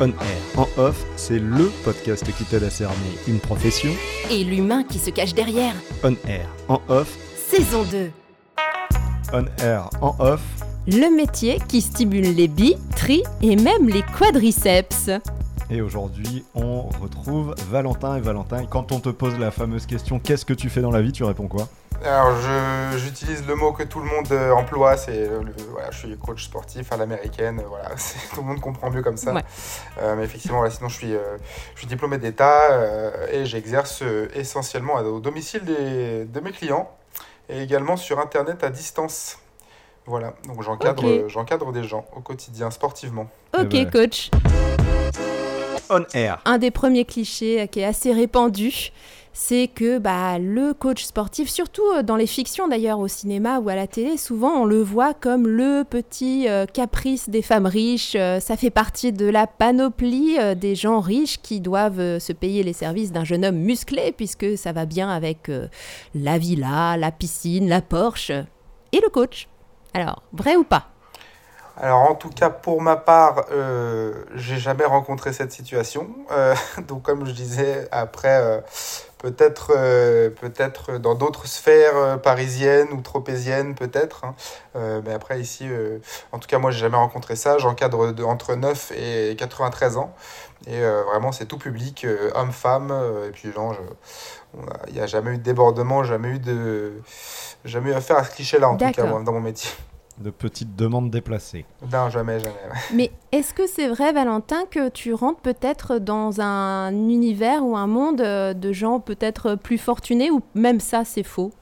On air. En off, c'est LE podcast qui t'aide à cerner une profession. Et l'humain qui se cache derrière. On air. En off. Saison 2. On air. En off. Le métier qui stimule les billes, tri et même les quadriceps. Et aujourd'hui, on retrouve Valentin et Valentin. Quand on te pose la fameuse question qu'est-ce que tu fais dans la vie, tu réponds quoi? Alors, je- j'utilise le mot que tout le monde euh, emploie, c'est voilà, je suis coach sportif à l'américaine, euh, voilà, tout le monde comprend mieux comme ça. Ouais. Euh, mais effectivement, voilà, sinon je suis, euh, je suis diplômé d'État euh, et j'exerce essentiellement au domicile des- de mes clients et également sur Internet à distance. Voilà, donc j'encadre Ok. j'encadre des gens au quotidien, sportivement. Ok, Eh ben. coach. On air. Un des premiers clichés qui est assez répandu, c'est que bah, le coach sportif, surtout euh, dans les fictions d'ailleurs, au cinéma ou à la télé, souvent on le voit comme le petit euh, caprice des femmes riches. Euh, ça fait partie de la panoplie des gens riches qui doivent se payer les services d'un jeune homme musclé, puisque ça va bien avec la villa, la piscine, la Porsche et le coach. Alors, vrai ou pas? Alors en tout cas pour ma part, j'ai jamais rencontré cette situation. Donc comme je disais, après peut-être euh, peut-être dans d'autres sphères euh, parisiennes ou tropéziennes peut-être. hein. Euh, mais après ici, euh, en tout cas moi j'ai jamais rencontré ça. J'encadre de- entre 9 et 93 ans. Et euh, vraiment c'est tout public, euh, hommes, femmes. euh, et puis a- il n'y a jamais eu de débordement, jamais eu de... Jamais eu affaire à ce cliché-là en tout cas moi, dans mon métier. De petites demandes déplacées. Non, jamais, jamais. Mais est-ce que c'est vrai, Valentin, que tu rentres peut-être dans un univers ou un monde euh, de gens peut-être plus fortunés ou même ça, c'est faux?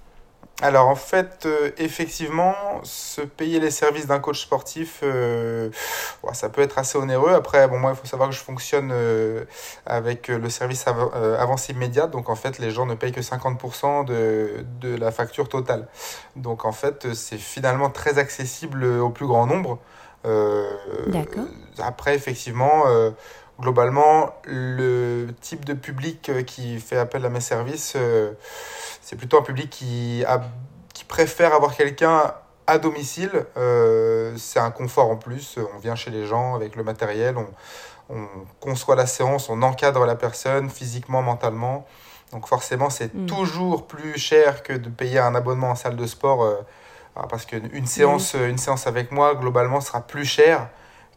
Alors en fait, euh, effectivement, se payer les services d'un coach sportif, euh, ouais, ça peut être assez onéreux. Après, bon, moi, il faut savoir que je fonctionne euh, avec le service av- avance immédiate. Donc en fait, les gens ne payent que 50% de, de la facture totale. Donc en fait, c'est finalement très accessible au plus grand nombre. Euh, D'accord. Après, effectivement, euh, globalement, le type de public euh, qui fait appel à mes services, euh, c'est plutôt un public qui, a, qui préfère avoir quelqu'un à domicile. Euh, c'est un confort en plus. On vient chez les gens avec le matériel, on, on conçoit la séance, on encadre la personne physiquement, mentalement. Donc forcément, c'est Mm. toujours plus cher que de payer un abonnement en salle de sport. ah, parce qu'une séance, une séance avec moi, globalement, sera plus cher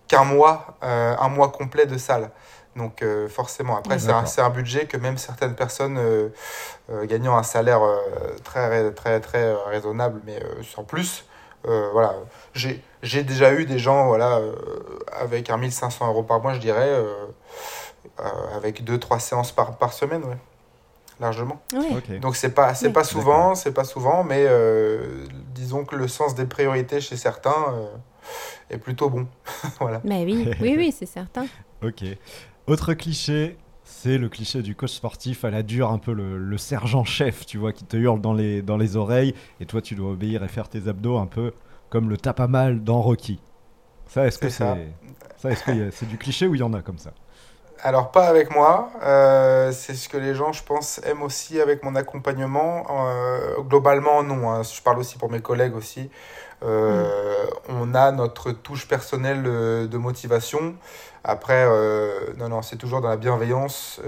qu'un mois, euh, un mois complet de salle. Donc euh, forcément, après, c'est un, budget que même certaines personnes euh, euh, gagnant un salaire euh, très, très, très raisonnable, mais euh, sans plus, euh, voilà. J'ai j'ai déjà eu des gens voilà, euh, avec un 1500 euros par mois, je dirais, euh, euh, avec deux, trois séances par, par semaine, ouais, largement. Oui. Donc c'est pas c'est Oui. pas souvent, c'est pas souvent, mais euh, disons que le sens des priorités chez certains euh, est plutôt bon. voilà. Mais oui, oui, oui, c'est certain. Ok. Autre cliché, c'est le cliché du coach sportif à la dure, un peu le, le sergent-chef, tu vois, qui te hurle dans les, dans les oreilles, et toi tu dois obéir et faire tes abdos un peu comme le tape à mal dans Rocky. Ça, est-ce que C'est ça. c'est ça, est-ce que c'est du cliché ou il y en a comme ça? Alors pas avec moi, euh, c'est ce que les gens je pense aiment aussi avec mon accompagnement. Euh, globalement non, hein. je parle aussi pour mes collègues aussi. Euh, On a notre touche personnelle de motivation. Après, non, non, c'est toujours dans la bienveillance,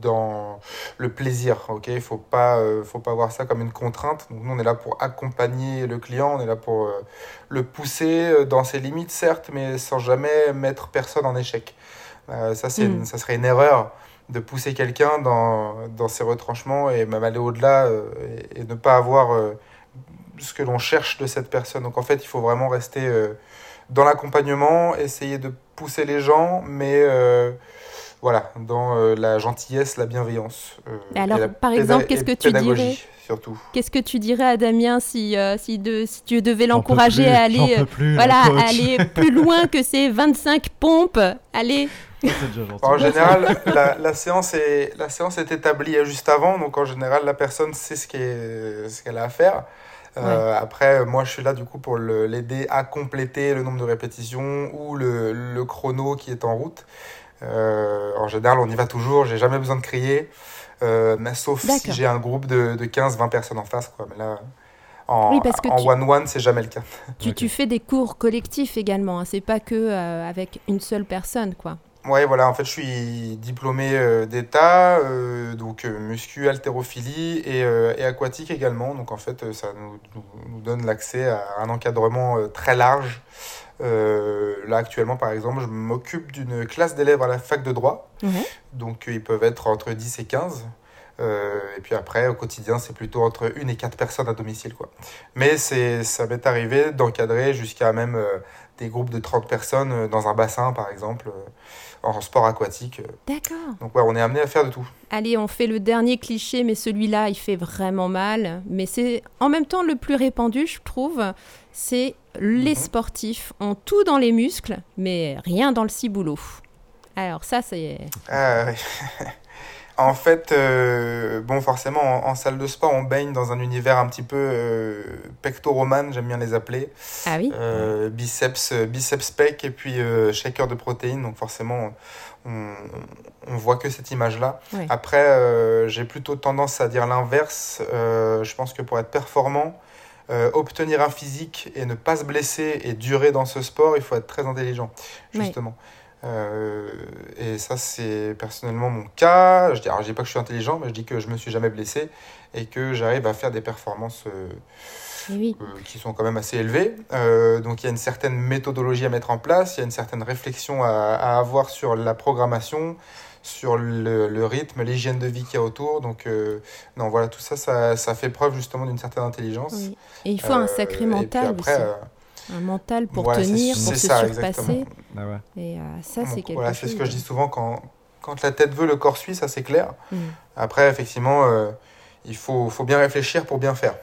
dans le plaisir. Ok, il faut pas, faut pas voir ça comme une contrainte. Donc nous, on est là pour accompagner le client, on est là pour le pousser dans ses limites, certes, mais sans jamais mettre personne en échec. Euh, ça, c'est Mm. une- ça serait une erreur de pousser quelqu'un dans, dans ses retranchements et même aller au-delà euh, et, et ne pas avoir euh, ce que l'on cherche de cette personne. Donc en fait, il faut vraiment rester euh, dans l'accompagnement, essayer de pousser les gens, mais euh, voilà, dans euh, la gentillesse, la bienveillance. euh, Et alors, et la par exemple, qu'est-ce que tu dirais surtout. Qu'est-ce que tu dirais à Damien si, euh, si, de, si tu devais l'encourager à aller, plus, voilà, aller plus loin que ces 25 pompes Allez. En général, la, la séance est, la séance est établie juste avant, donc en général, la personne sait ce qu'elle a à faire. Euh, Après, moi, je suis là du coup pour l'aider à compléter le nombre de répétitions ou le, le chrono qui est en route. Euh, en général, on y va toujours, j'ai jamais besoin de crier, euh, mais sauf si j'ai un groupe de, de 15-20 personnes en face. Quoi. Mais là, en Oui, parce que en tu- one-one, c'est jamais le cas. Tu, fais des cours collectifs également, hein, c'est pas que euh, avec une seule personne, quoi. Ouais, voilà, en fait, je suis diplômé euh, d'État, euh, donc euh, muscu, haltérophilie et, et aquatique également. Donc, en fait, ça nous, donne l'accès à un encadrement très large. Là, actuellement, par exemple, je m'occupe d'une classe d'élèves à la fac de droit. Ouais. Donc, ils peuvent être entre 10 et 15. Euh, et puis après, au quotidien, c'est plutôt entre 1 et 4 personnes à domicile. Quoi. Mais c'est, ça m'est arrivé d'encadrer jusqu'à même des groupes de 30 personnes dans un bassin, par exemple, en sport aquatique. D'accord. Donc, ouais, on est amené à faire de tout. Allez, on fait le dernier cliché, mais celui-là, il fait vraiment mal. Mais c'est en même temps le plus répandu, je trouve. C'est les Mhm. sportifs ont tout dans les muscles, mais rien dans le ciboulot. Alors ça, c'est... Ah. en fait, euh, bon, forcément, en, en salle de sport, on baigne dans un univers un petit peu euh, pectoromane, j'aime bien les appeler. Ah oui Euh, biceps, euh, biceps pec et puis shaker de protéines. Donc forcément, on, on voit que cette image-là. Ouais. Après, j'ai plutôt tendance à dire l'inverse. Je pense que pour être performant, euh, obtenir un physique et ne pas se blesser et durer dans ce sport, il faut être très intelligent, justement. Euh, et ça, c'est personnellement mon cas. Je dis, alors, je dis pas que je suis intelligent, mais je dis que je me suis jamais blessé et que j'arrive à faire des performances euh, Eh oui. euh, qui sont quand même assez élevés. Euh, donc il y a une certaine méthodologie à mettre en place, il y a une certaine réflexion à, à avoir sur la programmation, sur le, le rythme, l'hygiène de vie qu'il y a autour. Donc euh, non, voilà, tout ça, ça, ça fait preuve justement d'une certaine intelligence. Oui. Et il faut un sacré mental après, aussi. euh, Un mental pour voilà, tenir, pour se ça, surpasser. Ah ouais. Et euh, ça, c'est quelque voilà, chose. c'est ce que je dis souvent quand, quand la tête veut, le corps suit, ça c'est clair. Mm. Après, effectivement, euh, il faut, faut bien réfléchir pour bien faire.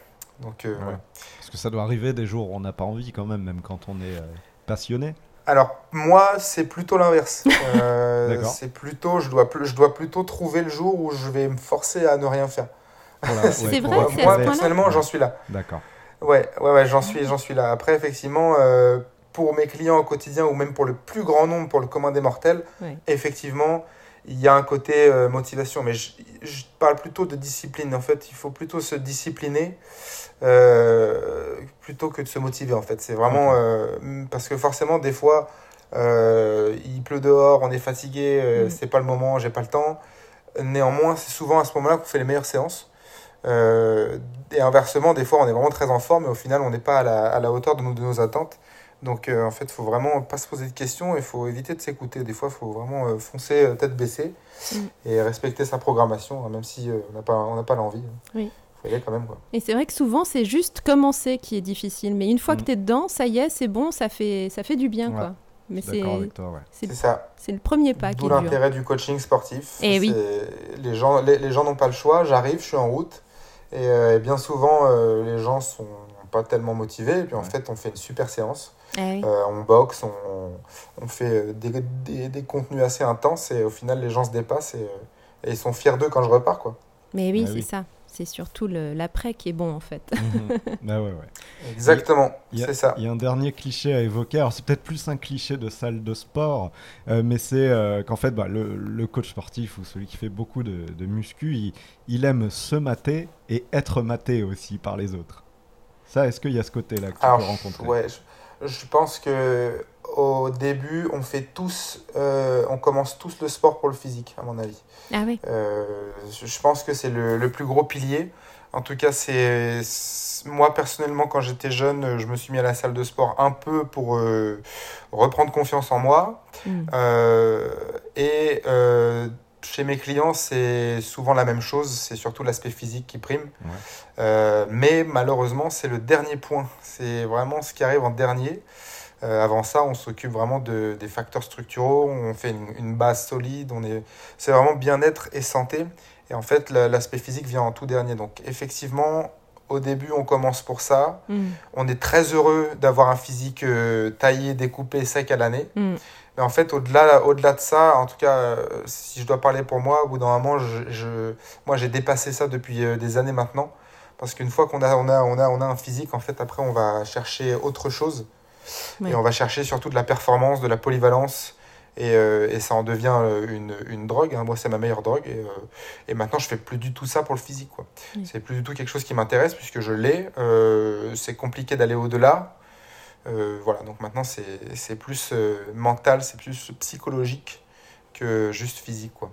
Donc euh, Ouais. voilà. Parce que ça doit arriver des jours où on n'a pas envie quand même, même quand on est euh, passionné. Alors, moi, c'est plutôt l'inverse. Euh, c'est plutôt, je dois, je dois plutôt trouver le jour où je vais me forcer à ne rien faire. Voilà, C'est ouais, vrai, c'est moi, personnellement, j'en suis là. D'accord. Ouais, ouais, ouais, j'en suis, j'en suis là. Après, effectivement, euh, pour mes clients au quotidien ou même pour le plus grand nombre, pour le commun des mortels, Ouais. effectivement, il y a un côté euh, motivation. Mais je, je parle plutôt de discipline. En fait, il faut plutôt se discipliner euh, plutôt que de se motiver. En fait, c'est vraiment parce que forcément, des fois, il pleut dehors, on est fatigué, Mm. c'est pas le moment, j'ai pas le temps. Néanmoins, c'est souvent à ce moment-là qu'on fait les meilleures séances. Euh, et inversement, des fois, on est vraiment très en forme, mais au final, on n'est pas à la, à la hauteur de nos, de nos attentes. Donc, euh, en fait, il faut vraiment pas se poser de questions, il faut éviter de s'écouter. Des fois, il faut vraiment euh, foncer euh, tête baissée Mm. et respecter sa programmation, hein, même si euh, on n'a pas, on n'a pas l'envie. Oui. faut y aller quand même. Quoi. Et c'est vrai que souvent, c'est juste commencer qui est difficile. Mais une fois que Mm. tu es dedans, ça y est, c'est bon, ça fait, ça fait du bien. Ouais. quoi. Mais c'est ouais. ça. c'est le premier pas qui D'où est l'intérêt du coaching sportif. Eh oui. C'est- Les gens, les, les gens n'ont pas le choix. J'arrive, je suis en route. Et, euh, et bien souvent, euh, les gens sont pas tellement motivés. Et puis en Ouais. fait, on fait une super séance. Ah oui. Euh, on boxe, on, on fait des, des, des contenus assez intenses. Et au final, les gens se dépassent. Et, et ils sont fiers d'eux quand je repars. Quoi. Mais oui, Ah c'est oui. ça. C'est surtout le- l'après qui est bon, en fait. Mhm. Ah ouais, ouais. Exactement. Il y a- C'est ça. Il y a un dernier cliché à évoquer. Alors, c'est peut-être plus un cliché de salle de sport, euh, mais c'est euh, qu'en fait, bah, le, le coach sportif ou celui qui fait beaucoup de, de muscu, il, il aime se mater et être maté aussi par les autres. Ça, est-ce qu'il y a ce côté-là que tu Alors, peux rencontrer? Ouais, je, je pense que au début, on fait tous, euh, on commence tous le sport pour le physique, à mon avis. Ah oui. Euh, je pense que c'est le, le plus gros pilier. En tout cas, c'est moi personnellement quand j'étais jeune, je me suis mis à la salle de sport un peu pour euh, reprendre confiance en moi. Mm. Euh, et chez mes clients, c'est souvent la même chose. C'est surtout l'aspect physique qui prime. Ouais. Euh, mais malheureusement, c'est le dernier point. C'est vraiment ce qui arrive en dernier. Euh, avant ça, on s'occupe vraiment de, des facteurs structuraux. On fait une, une base solide. On est, c'est vraiment bien-être et santé. Et en fait, la- l'aspect physique vient en tout dernier. Donc, effectivement, au début, on commence pour ça. Mm. On est très heureux d'avoir un physique euh, taillé, découpé, sec à l'année. Mm. Mais en fait, au-delà au -delà de ça, en tout cas, euh, si je dois parler pour moi, au bout d'un moment, je, je- moi j'ai dépassé ça depuis euh, des années maintenant. Parce qu'une fois qu'on a, on a, on a, on a un physique, en fait, après, on va chercher autre chose. Et on va chercher surtout de la performance, de la polyvalence. Et, euh, et ça en devient une, une drogue. hein. Moi, c'est ma meilleure drogue. Et, euh, et maintenant, je fais plus du tout ça pour le physique. quoi. Oui. C'est plus du tout quelque chose qui m'intéresse puisque je l'ai. Euh, c'est compliqué d'aller au-delà. Euh, voilà, donc maintenant, c'est c'est plus euh, mental, c'est plus psychologique que juste physique. quoi.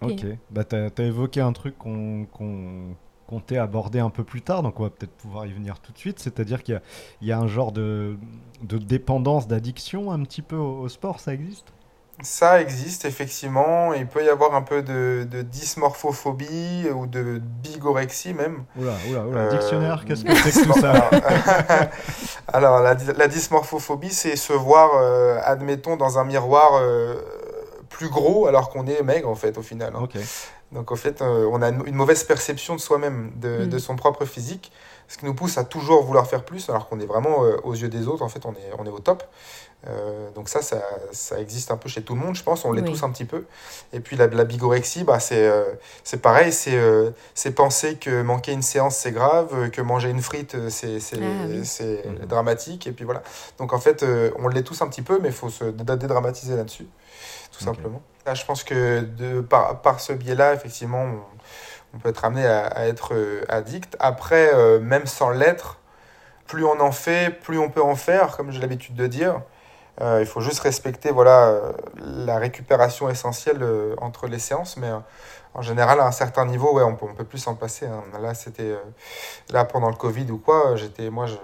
Ok. Bah t'as as évoqué un truc qu'on qu'on comptait aborder un peu plus tard, donc on va peut-être pouvoir y venir tout de suite, c'est-à-dire qu'il y, a- il y a un genre de, de dépendance, d'addiction un petit peu au, au sport, ça existe? Ça existe effectivement. Il peut y avoir un peu de, de dysmorphophobie ou de bigorexie même. Oula, oula, oula, Euh, dictionnaire, qu'est-ce que c'est que tout ça Alors, alors, la, la dysmorphophobie, c'est se voir, euh, admettons, dans un miroir euh, plus gros alors qu'on est maigre en fait au final. hein. Donc en fait, euh, on a une mauvaise perception de soi-même, de, Mm. de son propre physique, ce qui nous pousse à toujours vouloir faire plus alors qu'on est vraiment euh, aux yeux des autres, en fait, on est, on est au top. Euh, donc ça, ça, ça existe un peu chez tout le monde, je pense, on l'est Oui. tous un petit peu. Et puis la, la bigorexie, bah, c'est euh, c'est pareil, c'est euh, c'est penser que manquer une séance, c'est grave, que manger une frite, c'est c'est- Ah oui. Mhm. dramatique. Et puis voilà. Donc en fait, euh, on l'est tous un petit peu, mais il faut se dé- dédramatiser là-dessus, tout simplement. Là, je pense que de, par, par ce biais-là, effectivement, on, on peut être amené à, à être euh, addict. Après, euh, même sans l'être, plus on en fait, plus on peut en faire, comme j'ai l'habitude de dire. Euh, il faut juste respecter voilà, la récupération essentielle euh, entre les séances, mais en général, à un certain niveau, ouais, on peut, on peut plus s'en passer. hein. Là, c'était euh, là pendant le Covid ou quoi, j'étais, moi, je,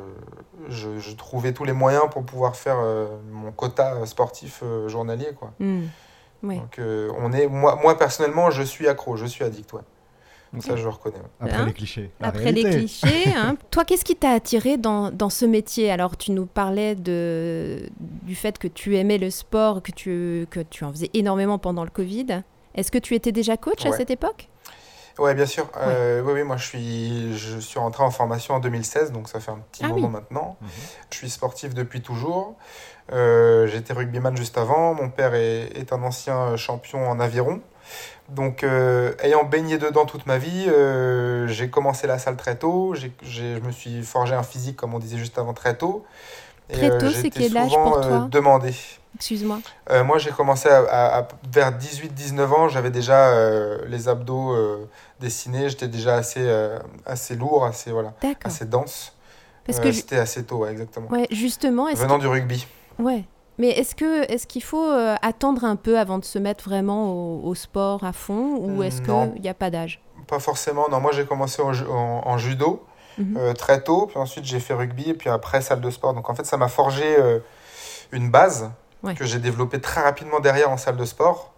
je, je trouvais tous les moyens pour pouvoir faire euh, mon quota euh, sportif euh, journalier, quoi. Hmm. Donc, euh, on est, moi, moi personnellement, je suis accro, je suis addict, ouais. Ça, je le reconnais. ouais. après Hein les clichés. la Après les clichés, hein. toi, qu'est-ce qui t'a attiré dans, dans ce métier? Alors, tu nous parlais de, du fait que tu aimais le sport, que tu, que tu en faisais énormément pendant le Covid. Est-ce que tu étais déjà coach à cette époque? Ouais, bien sûr. Euh, oui, oui, moi je suis, je suis rentré en formation en 2016, donc ça fait un petit Ah moment oui. maintenant. Mhm. Je suis sportif depuis toujours. Euh, J'étais rugbyman juste avant. Mon père est, est un ancien champion en aviron. Donc, euh, ayant baigné dedans toute ma vie, euh, j'ai commencé la salle très tôt. Je me suis forgé un physique, comme on disait juste avant, très tôt. Et, Très tôt, euh, c'est quel âge souvent, pour euh, toi demandé. Excuse-moi. Euh, moi, j'ai commencé à, à- à- vers 18-19 ans. J'avais déjà euh, les abdos euh, dessinés. J'étais déjà assez, assez lourd, assez, voilà, assez dense. Parce que, C'était assez tôt, ouais, exactement. ouais, justement, est-ce Venant du rugby. ouais. Mais est-ce que est-ce qu'il faut attendre un peu avant de se mettre vraiment au, au sport à fond ou est-ce Non. qu'il n'y a pas d'âge? Pas forcément. Non, moi, j'ai commencé en, ju- en- en judo Mhm. très tôt. Puis ensuite, j'ai fait rugby. Et puis après, salle de sport. Donc, en fait, ça m'a forgé une base Ouais. que j'ai développée très rapidement derrière en salle de sport.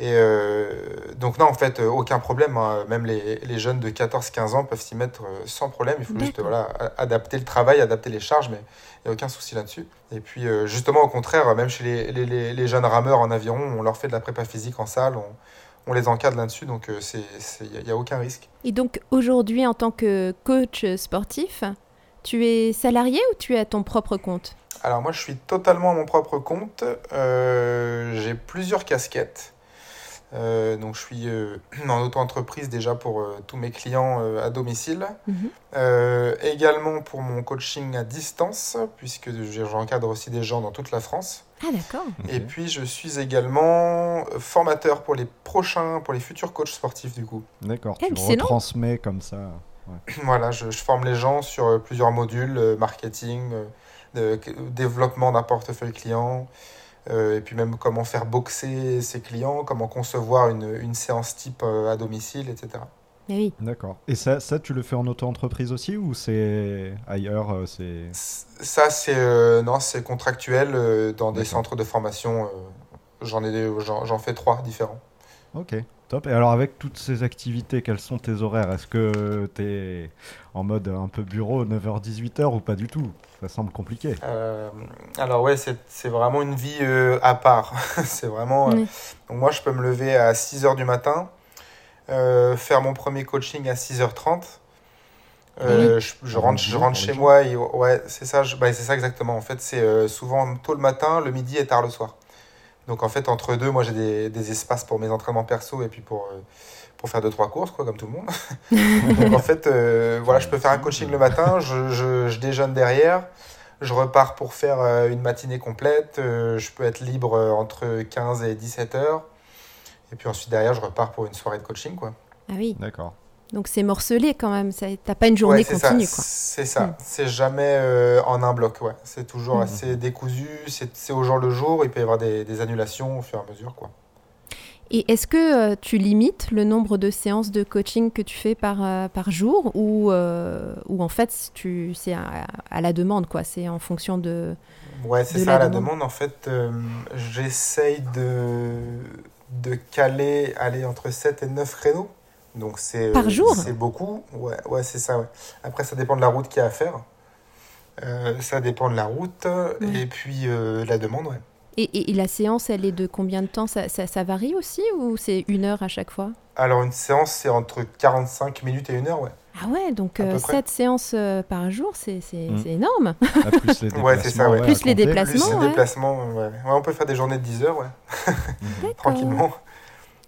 Et euh, donc, non, en fait, euh, aucun problème. hein. Même les, les jeunes de 14-15 ans peuvent s'y mettre euh, sans problème. Il faut juste voilà, a- adapter le travail, adapter les charges, mais il n'y a aucun souci là-dessus. Et puis, euh, justement, au contraire, même chez les, les- les- jeunes rameurs en aviron, on leur fait de la prépa physique en salle, on, on les encadre là-dessus, donc il n'y a, aucun risque. Et donc aujourd'hui, en tant que coach sportif, tu es salarié ou tu es à ton propre compte? Alors moi, je suis totalement à mon propre compte. Euh, j'ai plusieurs casquettes. Euh, donc je suis euh, en auto-entreprise déjà pour euh, tous mes clients euh, à domicile. Mhm. Euh, également pour mon coaching à distance, puisque je- j'encadre aussi des gens dans toute la France. Ah d'accord. Et puis je suis également formateur pour les prochains, pour les futurs coachs sportifs du coup. D'accord, tu retransmets comme ça. Voilà, je, je forme les gens sur plusieurs modules, euh, marketing, euh, de- développement d'un portefeuille client, euh, et puis même comment faire boxer ses clients, comment concevoir une, une séance type euh, à domicile, etc. Eh oui. D'accord. Et ça, ça, tu le fais en auto-entreprise aussi ou c'est ailleurs euh, c'est... Ça, c'est euh, non, c'est contractuel euh, dans des centres de formation. euh, J'en ai, j'en j'en fais trois différents. Ok, top. Et alors avec toutes ces activités, quels sont tes horaires? Est-ce que tu es en mode un peu bureau, 9h-18h ou pas du tout? Ça semble compliqué. Euh, alors ouais, c'est vraiment une vie euh, à part. c'est vraiment. euh, Oui. donc moi, je peux me lever à 6h du matin, euh, faire mon premier coaching à 6h30. Euh, je, rentre, je rentre chez moi et ouais, c'est ça, bah, c'est ça exactement. En fait, c'est euh, souvent tôt le matin, le midi et tard le soir. Donc en fait, entre deux, moi j'ai des, des espaces pour mes entraînements perso et puis pour, euh, pour faire deux, trois courses, quoi, comme tout le monde. Donc en fait, euh, voilà, je peux faire un coaching le matin, je, je, je déjeune derrière, je repars pour faire euh, une matinée complète, euh, je peux être libre euh, entre 15 et 17 heures. Et puis ensuite, derrière, je repars pour une soirée de coaching, quoi. Ah oui, D'accord. Donc c'est morcelé quand même. T'as pas une journée Ouais, continue. C'est ça. Mm. C'est jamais euh, en un bloc, ouais. C'est toujours Mm. assez décousu, c'est au jour le jour, il peut y avoir des, des annulations au fur et à mesure, quoi. Et est-ce que euh, tu limites le nombre de séances de coaching que tu fais par, euh, par jour ou, ou en fait c'est à, à la demande quoi C'est en fonction de. Ouais, c'est ça, la à la demande. demande. En fait, j'essaye de, de caler aller entre 7 et 9 créneaux. Donc c'est Par euh, jour C'est beaucoup. Ouais, ouais c'est ça. ouais. Après, ça dépend de la route qu'il y a à faire. Euh, ça dépend de la route Ouais. et puis euh, la demande, ouais. Et, et- et la séance, elle est de combien de temps? Ça, ça, ça varie aussi ou c'est une heure à chaque fois? Alors, une séance, c'est entre 45 minutes et une heure, ouais. Ah ouais, donc près. 7 séances euh, par jour, c'est c'est- Mm. c'est énorme. Ah, plus les déplacements. Ouais, c'est ça, ouais. Plus les déplacements. Plus les déplacements, ouais. Ouais, on peut faire des journées de 10 heures, ouais, tranquillement.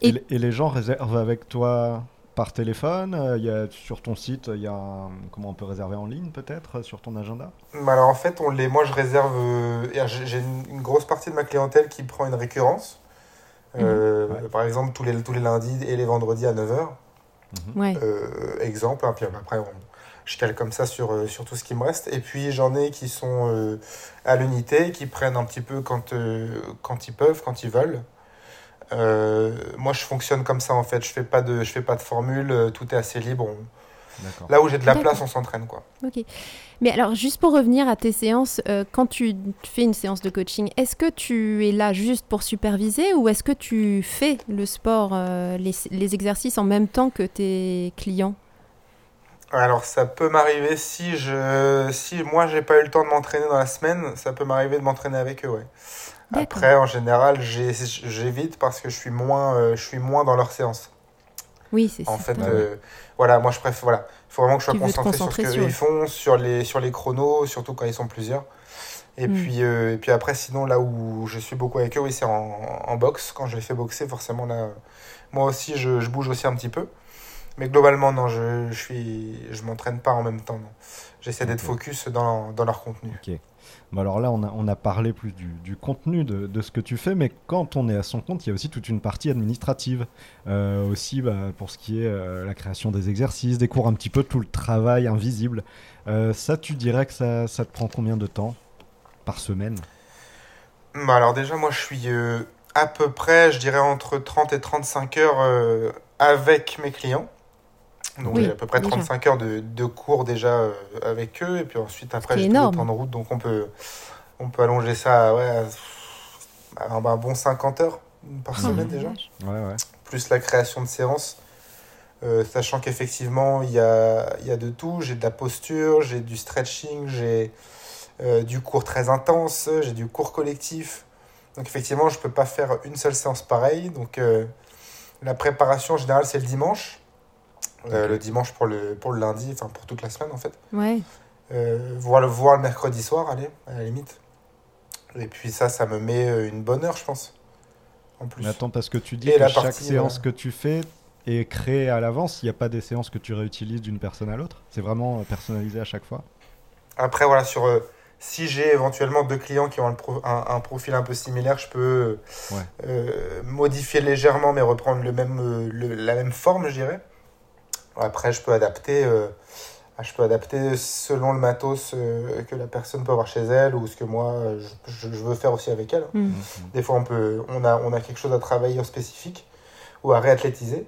Et, Et- les- et les gens réservent avec toi par téléphone euh, il y a, Sur ton site, il y a un- comment on peut réserver en ligne peut-être euh, sur ton agenda? Bah Alors en fait, on les, moi je réserve. euh, j'ai une, une grosse partie de ma clientèle qui prend une récurrence. Euh, Ouais. Par exemple, tous les, tous les lundis et les vendredis à 9h. Ouais. Euh, exemple, hein, puis après, on- je cale comme ça sur, euh, sur tout ce qui me reste. Et puis j'en ai qui sont euh, à l'unité, qui prennent un petit peu quand, euh, quand ils peuvent, quand ils veulent. Euh, moi, je fonctionne comme ça en fait. Je fais pas de, je fais pas de formule. euh, Tout est assez libre. on-. Là où j'ai de la place, on s'entraîne quoi. Ok. Mais alors, juste pour revenir à tes séances, euh, quand tu fais une séance de coaching, est-ce que tu es là juste pour superviser ou est-ce que tu fais le sport, euh, les, les exercices en même temps que tes clients? Alors ça peut m'arriver si je si moi j'ai pas eu le temps de m'entraîner dans la semaine, ça peut m'arriver de m'entraîner avec eux, ouais. Après en général, j'évite parce que je suis moins euh, je suis moins dans leur séance. Oui, c'est En fait euh, voilà, moi je préfère voilà, il faut vraiment que je sois concentré sur ce sur qu'ils font, sur les sur les chronos, surtout quand ils sont plusieurs. Et Mm. puis euh, et puis après sinon là où je suis beaucoup avec eux, oui, c'est en, en boxe quand je les fais boxer forcément là moi aussi je, je bouge aussi un petit peu. Mais globalement, non, je, je suis, je m'entraîne pas en même temps. J'essaie d'être Ok. focus dans, dans leur contenu. Bon, alors là, on a, parlé plus du, contenu de, ce que tu fais, mais quand on est à son compte, il y a aussi toute une partie administrative. Euh, aussi, bah, pour ce qui est euh, la création des exercices, des cours, un petit peu tout le travail invisible. Euh, ça, tu dirais que ça, ça te prend combien de temps par semaine? Bah alors déjà, moi, je suis à peu près, je dirais, entre 30 et 35 heures avec mes clients. Donc Oui, j'ai à peu près déjà. 35 heures de, de cours déjà euh, avec eux. Et puis ensuite, après, j'ai tout le temps de route. Donc on peut, on peut allonger ça à, ouais, à un, un bon 50 heures par Oh, semaine déjà. vache. Ouais, ouais. plus la création de séances, euh, sachant qu'effectivement, il y a, il y a de tout. J'ai de la posture, j'ai du stretching, j'ai euh, du cours très intense, j'ai du cours collectif. Donc effectivement, je peux pas faire une seule séance pareille. Donc euh, la préparation en général, c'est le dimanche. Euh. Le dimanche pour le, pour le lundi, enfin pour toute la semaine en fait. Ouais. Euh, voir, le, voir le mercredi soir, allez, à la limite. Et puis ça, ça me met euh, une bonne heure, je pense. En plus. Mais attends, parce que tu dis Et que la chaque partie, séance euh, que tu fais est créée à l'avance. Il n'y a pas des séances que tu réutilises d'une personne à l'autre. C'est vraiment personnalisé à chaque fois. Après, voilà, sur euh, si j'ai éventuellement deux clients qui ont un, pro- un, un profil un peu similaire, je peux Ouais. euh, modifier légèrement, mais reprendre le même, le- la même forme, je dirais. Après, je peux adapter, euh, je peux adapter selon le matos euh, que la personne peut avoir chez elle ou ce que moi je, veux faire aussi avec elle. Mm. Des fois, on, peut, on, a, on a quelque chose à travailler en spécifique ou à réathlétiser.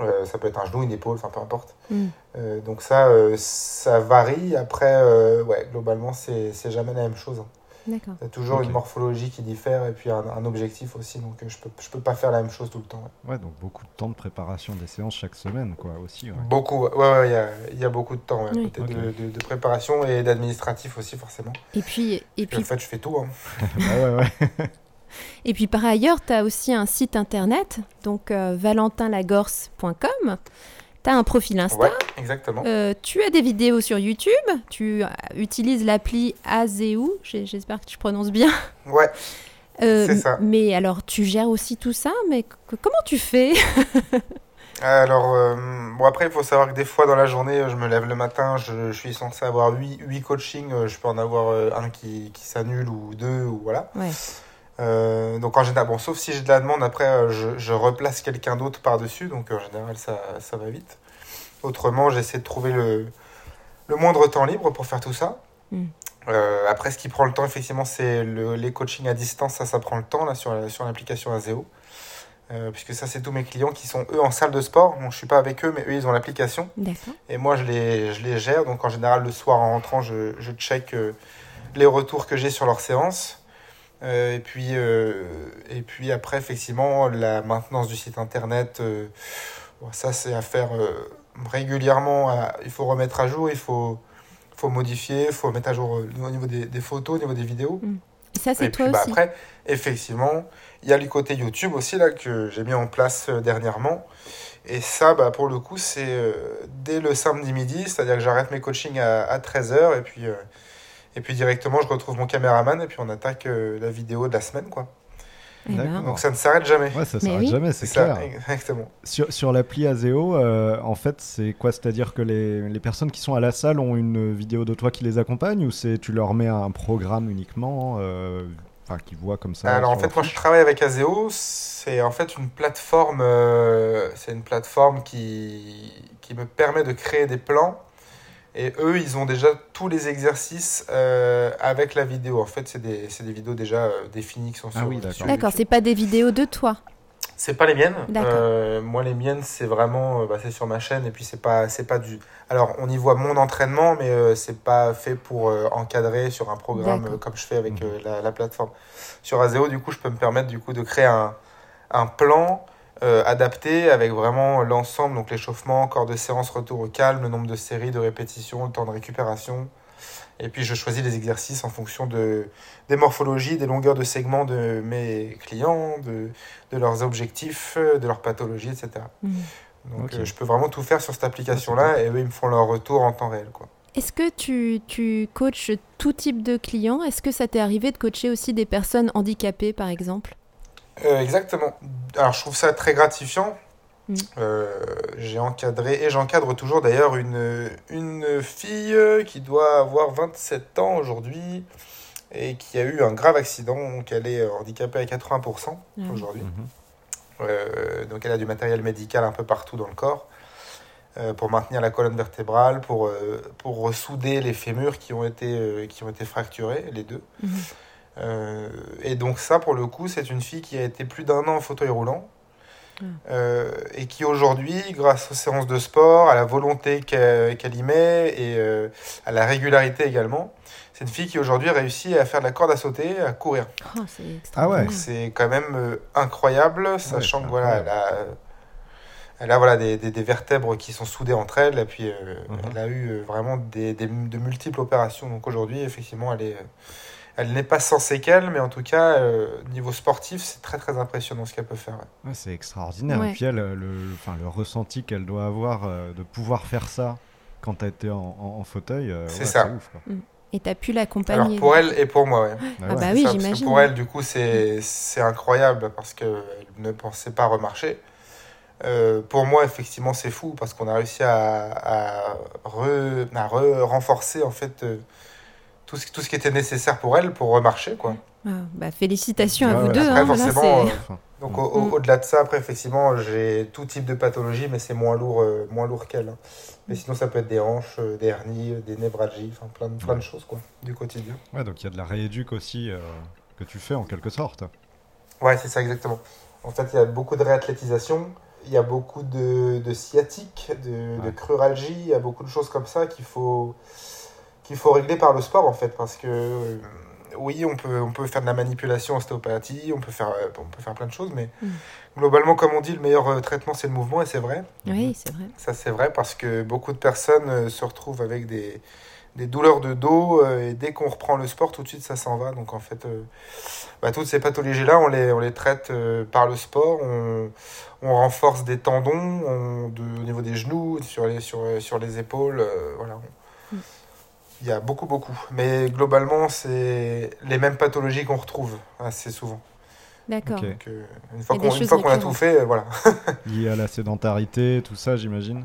Euh, ça peut être un genou, une épaule, enfin peu importe. Mm. Euh, donc ça, euh, ça varie. Après, euh, ouais, globalement, c'est c'est jamais la même chose. D'accord. Toujours une morphologie qui diffère et puis un, un objectif aussi. Donc euh, je peux, je peux pas faire la même chose tout le temps. ouais. Ouais, donc beaucoup de temps de préparation des séances chaque semaine, quoi, aussi. ouais. Beaucoup, ouais, ouais, ouais, il y a, il y a beaucoup de temps Oui. de, de- de préparation et d'administratif aussi, forcément. Et puis, et Et puis en fait, je fais tout. hein. Ah ouais, ouais. Et puis par ailleurs, tu as aussi un site internet, donc euh, valentinlagorce.com. Tu as un profil Insta. Ouais, exactement. Euh, tu as des vidéos sur YouTube. Tu utilises l'appli Azeu. J'espère que tu prononces bien. Ouais, Euh, C'est ça. Mais alors, tu gères aussi tout ça, mais comment tu fais? Alors, euh, bon, après, il faut savoir que des fois dans la journée, je me lève le matin, je, je suis censé avoir 8, huit coachings, je peux en avoir un qui, qui s'annule ou deux, ou voilà. Ouais. Euh, donc en général, bon, sauf si j'ai de la demande, après, euh, je, je replace quelqu'un d'autre par-dessus, donc en général, ça, ça va vite. Autrement, j'essaie de trouver le, le moindre temps libre pour faire tout ça. Mm. Euh, après, ce qui prend le temps, effectivement, c'est le- les coachings à distance, ça, ça prend le temps, là, sur, sur l'application Azeo. Euh, puisque ça, c'est tous mes clients qui sont, eux, en salle de sport. Bon, je suis pas avec eux, mais eux, ils ont l'application. Et moi, je les, je les gère. Donc, en général, le soir, en rentrant, je, je check euh, les retours que j'ai sur leur séance. Euh, et, puis, euh, et puis, après, effectivement, la maintenance du site internet, euh, bon, ça, c'est à faire régulièrement. à- il faut remettre à jour, il faut, faut modifier, il faut mettre à jour au niveau des, des photos, au niveau des vidéos. Et ça, c'est toi puis bah, aussi. après, effectivement, il y a le côté YouTube aussi là que j'ai mis en place dernièrement. Et ça, bah, pour le coup, c'est dès le samedi midi, c'est-à-dire que j'arrête mes coachings à, à 13h et puis, et puis directement, je retrouve mon caméraman et puis on attaque euh, la vidéo de la semaine. quoi. Eh ben. Donc ça ne s'arrête jamais. Ouais, ça Mais s'arrête oui. jamais, c'est clair. exactement. Sur, sur l'appli Azeo, euh, en fait, c'est quoi? C'est-à-dire que les, les personnes qui sont à la salle ont une vidéo de toi qui les accompagne ou c'est tu leur mets un programme uniquement euh, Enfin, qui voient comme ça Alors en fait, moi je travaille avec Azeo. C'est en fait une plateforme, euh, c'est une plateforme qui, qui me permet de créer des plans. Et eux, ils ont déjà tous les exercices euh, avec la vidéo. En fait, c'est des, vidéos déjà euh, définies qui sont Ah sur, oui, d'accord. sur D'accord, YouTube. c'est pas des vidéos de toi. C'est pas les miennes. D'accord. Euh, moi, les miennes, c'est vraiment, euh, bah, c'est sur ma chaîne et puis c'est pas, c'est pas du. Alors, on y voit mon entraînement, mais euh, c'est pas fait pour euh, encadrer sur un programme euh, comme je fais avec Mhm. euh, la, la plateforme. Sur Azeo, du coup, je peux me permettre du coup de créer un, un plan euh, adapté avec vraiment l'ensemble, donc l'échauffement, corps de séance, retour au calme, le nombre de séries, de répétitions, le temps de récupération. Et puis je choisis les exercices en fonction de, des morphologies, des longueurs de segments de mes clients, de, de leurs objectifs, de leur pathologie, etc. Mhm. Donc euh, je peux vraiment tout faire sur cette application-là et eux, ils me font leur retour en temps réel. Quoi. Est-ce que tu, tu coaches tout type de clients? Est-ce que ça t'est arrivé de coacher aussi des personnes handicapées, par exemple? Euh, exactement. Alors je trouve ça très gratifiant. Mm. Euh, j'ai encadré, et j'encadre toujours d'ailleurs, une, une fille qui doit avoir 27 ans aujourd'hui et qui a eu un grave accident. Donc elle est handicapée à 80% Ah. aujourd'hui. Mhm. Euh, donc elle a du matériel médical un peu partout dans le corps euh, pour maintenir la colonne vertébrale, pour, euh, pour ressouder les fémurs qui ont été, euh, qui ont été fracturés, les deux. Mhm. Euh, et donc ça, pour le coup, c'est une fille qui a été plus d'un an en fauteuil roulant. Ah. euh, et qui aujourd'hui, grâce aux séances de sport, à la volonté qu'elle y met et euh, à la régularité également, c'est une fille qui aujourd'hui réussit à faire de la corde à sauter, à courir. Oh, C'est Ah ouais. quand même euh, incroyable, sachant c'est que voilà, elle a, elle a voilà, des, des, des vertèbres qui sont soudées entre elles, et puis euh, Mhm. elle a eu vraiment des, des- de multiples opérations. Donc aujourd'hui, effectivement, elle est, euh, elle n'est pas sans séquelles, mais en tout cas, euh, niveau sportif, c'est très très impressionnant ce qu'elle peut faire. ouais. Ouais, c'est extraordinaire. Ouais. Et puis elle, le, le- enfin, le ressenti qu'elle doit avoir euh, de pouvoir faire ça quand t'as été en, en- en fauteuil, euh, C'est ouais, ça. ouf, quoi. Et t'as pu Alors l'accompagner. pour elle et pour moi, ouais. Ah Ah ouais. bah oui, ça, parce que j'imagine. Pour elle, du coup, c'est c'est incroyable parce qu'elle ne pensait pas remarcher. Euh, pour moi, effectivement, c'est fou parce qu'on a réussi à, à, re- à re- renforcer en fait euh, tout ce, tout ce qui était nécessaire pour elle pour remarcher. Quoi. Ah, bah, félicitations à vous deux. Après, hein, forcément, euh, Donc Mm. au- au- Mm. au-delà de ça, après, effectivement, j'ai tout type de pathologie, mais c'est moins lourd, euh, moins lourd qu'elle. hein. Mais sinon, ça peut être des hanches, euh, des hernies, euh, des névralgies, enfin plein, de- plein de choses quoi, du quotidien. ouais, donc il y a de la rééduque aussi euh, que tu fais en quelque sorte. Ouais, c'est ça exactement. En fait, il y a beaucoup de réathlétisation, il y a beaucoup de, de sciatique, de, de cruralgie, il y a beaucoup de choses comme ça qu'il faut, qu'il faut régler par le sport en fait. Parce que euh, oui, on peut, on peut faire de la manipulation ostéopathie, on peut faire, euh, on peut faire plein de choses, mais Mm. globalement, comme on dit, le meilleur euh, traitement c'est le mouvement et c'est vrai. Oui, c'est vrai. Ça, c'est vrai parce que beaucoup de personnes se retrouvent avec des, des douleurs de dos et dès qu'on reprend le sport, tout de suite, ça s'en va. Donc, en fait, bah, toutes ces pathologies-là, on les, on les traite par le sport. On, on renforce des tendons on- de- au niveau des genoux, sur les, sur, sur les épaules. voilà. Il y a beaucoup, beaucoup. Mais globalement, c'est les mêmes pathologies qu'on retrouve assez souvent. D'accord. Ok. Donc, euh, une fois qu'on une choses fois qu'on a tout fait, euh, voilà. Lié à la sédentarité, tout ça, j'imagine.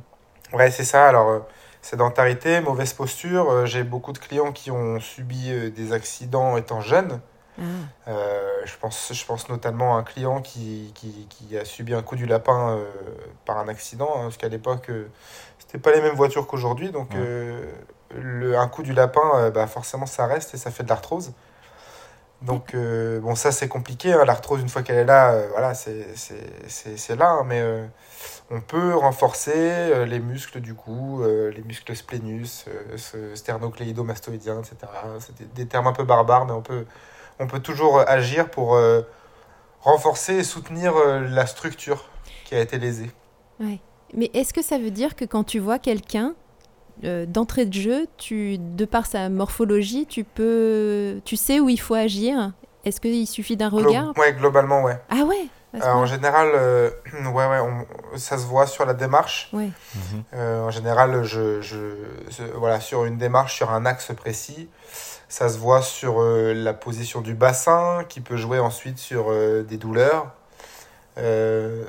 Ouais, c'est ça. Alors, euh, sédentarité, mauvaise posture. euh, J'ai beaucoup de clients qui ont subi euh, des accidents étant jeunes. Ah, Euh, je, pense, je pense notamment à un client qui, qui, qui a subi un coup du lapin euh, par un accident, hein, parce qu'à l'époque, euh, c'était pas les mêmes voitures qu'aujourd'hui. Donc, Ouais. Le, un coup du lapin, euh, bah, forcément, ça reste et ça fait de l'arthrose. Donc, euh, bon, ça, c'est compliqué. hein, L'arthrose, une fois qu'elle est là, euh, voilà, c'est c'est- c'est- c'est là. hein, mais euh, on peut renforcer les muscles du cou, les muscles splénus, euh, ce sternocléido-mastoïdien, etc. C'est des, des termes un peu barbares, mais on peut, on peut toujours agir pour renforcer et soutenir la structure qui a été lésée. ouais. Mais est-ce que ça veut dire que quand tu vois quelqu'un euh, d'entrée de jeu, tu, de par sa morphologie, tu peux, tu sais où il faut agir Est-ce qu'il suffit d'un Glo- regard? ouais, globalement, ouais. Ah ouais? Euh, en général, euh, ouais, ouais, on- ça se voit sur la démarche. Ouais. Euh, en général, je, je, je- voilà, sur une démarche, sur un axe précis, ça se voit sur euh, la position du bassin, qui peut jouer ensuite sur euh, des douleurs. Euh,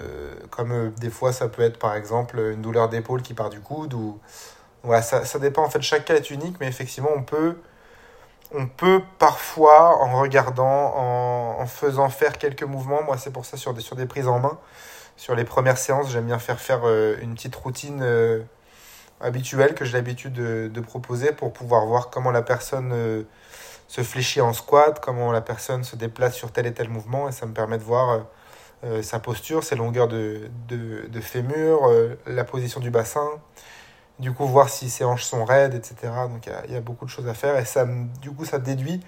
comme euh, des fois, ça peut être par exemple une douleur d'épaule qui part du coude. Ou... Voilà, ça, ça dépend, en fait, chaque cas est unique, mais effectivement, on peut, on peut parfois, en regardant, en, faisant faire quelques mouvements, moi c'est pour ça sur des, sur des prises en main, sur les premières séances, j'aime bien faire faire euh, une petite routine euh, habituelle que j'ai l'habitude de, proposer pour pouvoir voir comment la personne euh, se fléchit en squat, comment la personne se déplace sur tel et tel mouvement, et ça me permet de voir sa posture, ses longueurs de, de, fémur, la position du bassin, du coup voir si ses hanches sont raides, etc. Donc il y a- il y, a beaucoup de choses à faire, et ça, me- du coup ça déduit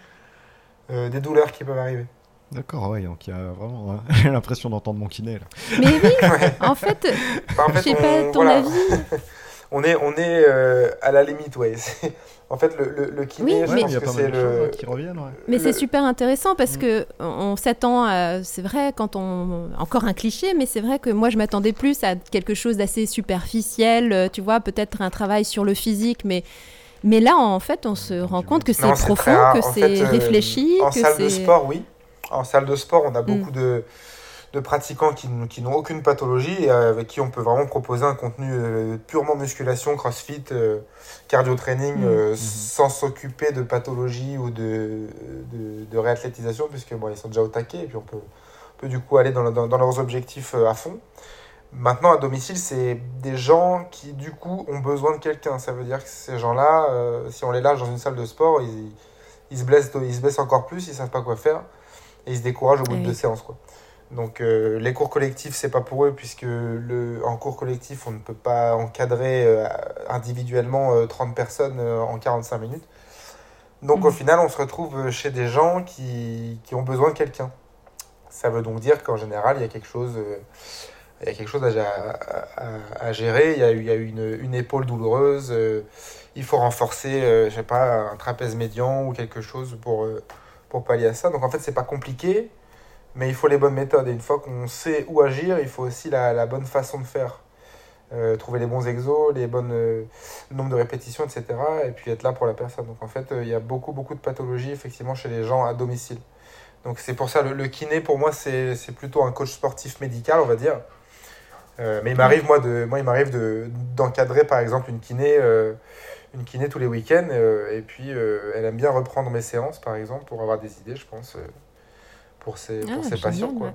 euh, des douleurs qui peuvent arriver. D'accord, ouais, donc il y a vraiment. ouais, J'ai l'impression d'entendre mon kiné là. Mais oui, en fait, Enfin, en je fait, sais pas ton voilà. avis. on est, on est euh, à la limite, ouais. En fait, le, le, le kiné, Oui, je mais- pense que c'est le. qui reviennent. Ouais. Mais le- c'est super intéressant parce que on s'attend à, c'est vrai, quand on, encore un cliché, mais c'est vrai que moi je m'attendais plus à quelque chose d'assez superficiel, euh, tu vois, peut-être un travail sur le physique, mais, mais là en fait on se rend compte que c'est profond, que c'est euh, réfléchi, En que salle de sport, oui. En salle de sport, on a Mm. beaucoup de, de pratiquants qui, qui n'ont aucune pathologie et euh, avec qui on peut vraiment proposer un contenu euh, purement musculation, crossfit, euh, cardio training, Mm. euh, Mhm. sans s'occuper de pathologie ou de, de, de réathlétisation, puisque bon, ils sont déjà au taquet et puis on peut, on peut du coup aller dans, dans, dans leurs objectifs à fond. Maintenant, à domicile, c'est des gens qui, du coup, ont besoin de quelqu'un. Ça veut dire que ces gens-là, si on les lâche dans une salle de sport, ils, ils, se blessent, ils se blessent encore plus, ils savent pas quoi faire, et ils se découragent au bout de oui. deux séances. Quoi. Donc, euh, les cours collectifs, c'est pas pour eux, puisque le, en cours collectif, on ne peut pas encadrer euh, individuellement euh, 30 personnes euh, en 45 minutes. Donc, au Mhm. final, on se retrouve chez des gens qui, qui ont besoin de quelqu'un. Ça veut donc dire qu'en général, il y a quelque chose, il y a quelque chose à, à- à- à gérer. Il y a il y a une, une épaule douloureuse. il faut renforcer, je sais pas, un trapèze médian ou quelque chose pour, pour pallier à ça. Donc en fait, c'est pas compliqué, mais il faut les bonnes méthodes. Et une fois qu'on sait où agir, il faut aussi la, la bonne façon de faire. Euh, trouver les bons exos, les bonnes euh, le nombre de répétitions, etc. Et puis être là pour la personne. Donc en fait, euh, il y a beaucoup, beaucoup de pathologies effectivement chez les gens à domicile. Donc c'est pour ça, le, le kiné pour moi, c'est plutôt un coach sportif médical, on va dire. Euh, mais il m'arrive, moi, de, moi, il m'arrive de- d'encadrer par exemple une kiné, une kiné tous les week-ends. et puis elle aime bien reprendre mes séances par exemple pour avoir des idées, je pense, pour ses, pour Ah, ses patients. Quoi.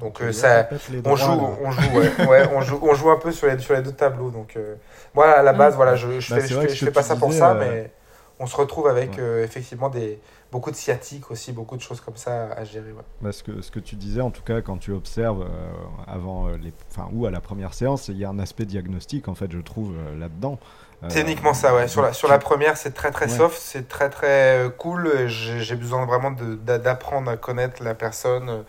Donc euh, ça, on droits, joue, on joue, ouais, ouais, on joue, on joue un peu sur les, sur les deux tableaux. Donc, euh, moi, à la base, Ouais. voilà, je, je Bah, fais, je je pas ça pour disais, ça, euh, mais on se retrouve avec Ouais. euh, effectivement des, beaucoup de sciatiques aussi, beaucoup de choses comme ça à gérer. ouais. Bah, ce, que, ce que tu disais, en tout cas, quand tu observes euh, avant les, enfin, ou à la première séance, il y a un aspect diagnostic, en fait, je trouve, euh, là-dedans. Euh, C'est uniquement ça, ouais. Sur la, sur la première, c'est très très Ouais. soft, c'est très très euh, cool. J'ai besoin vraiment d'apprendre à connaître la personne, euh,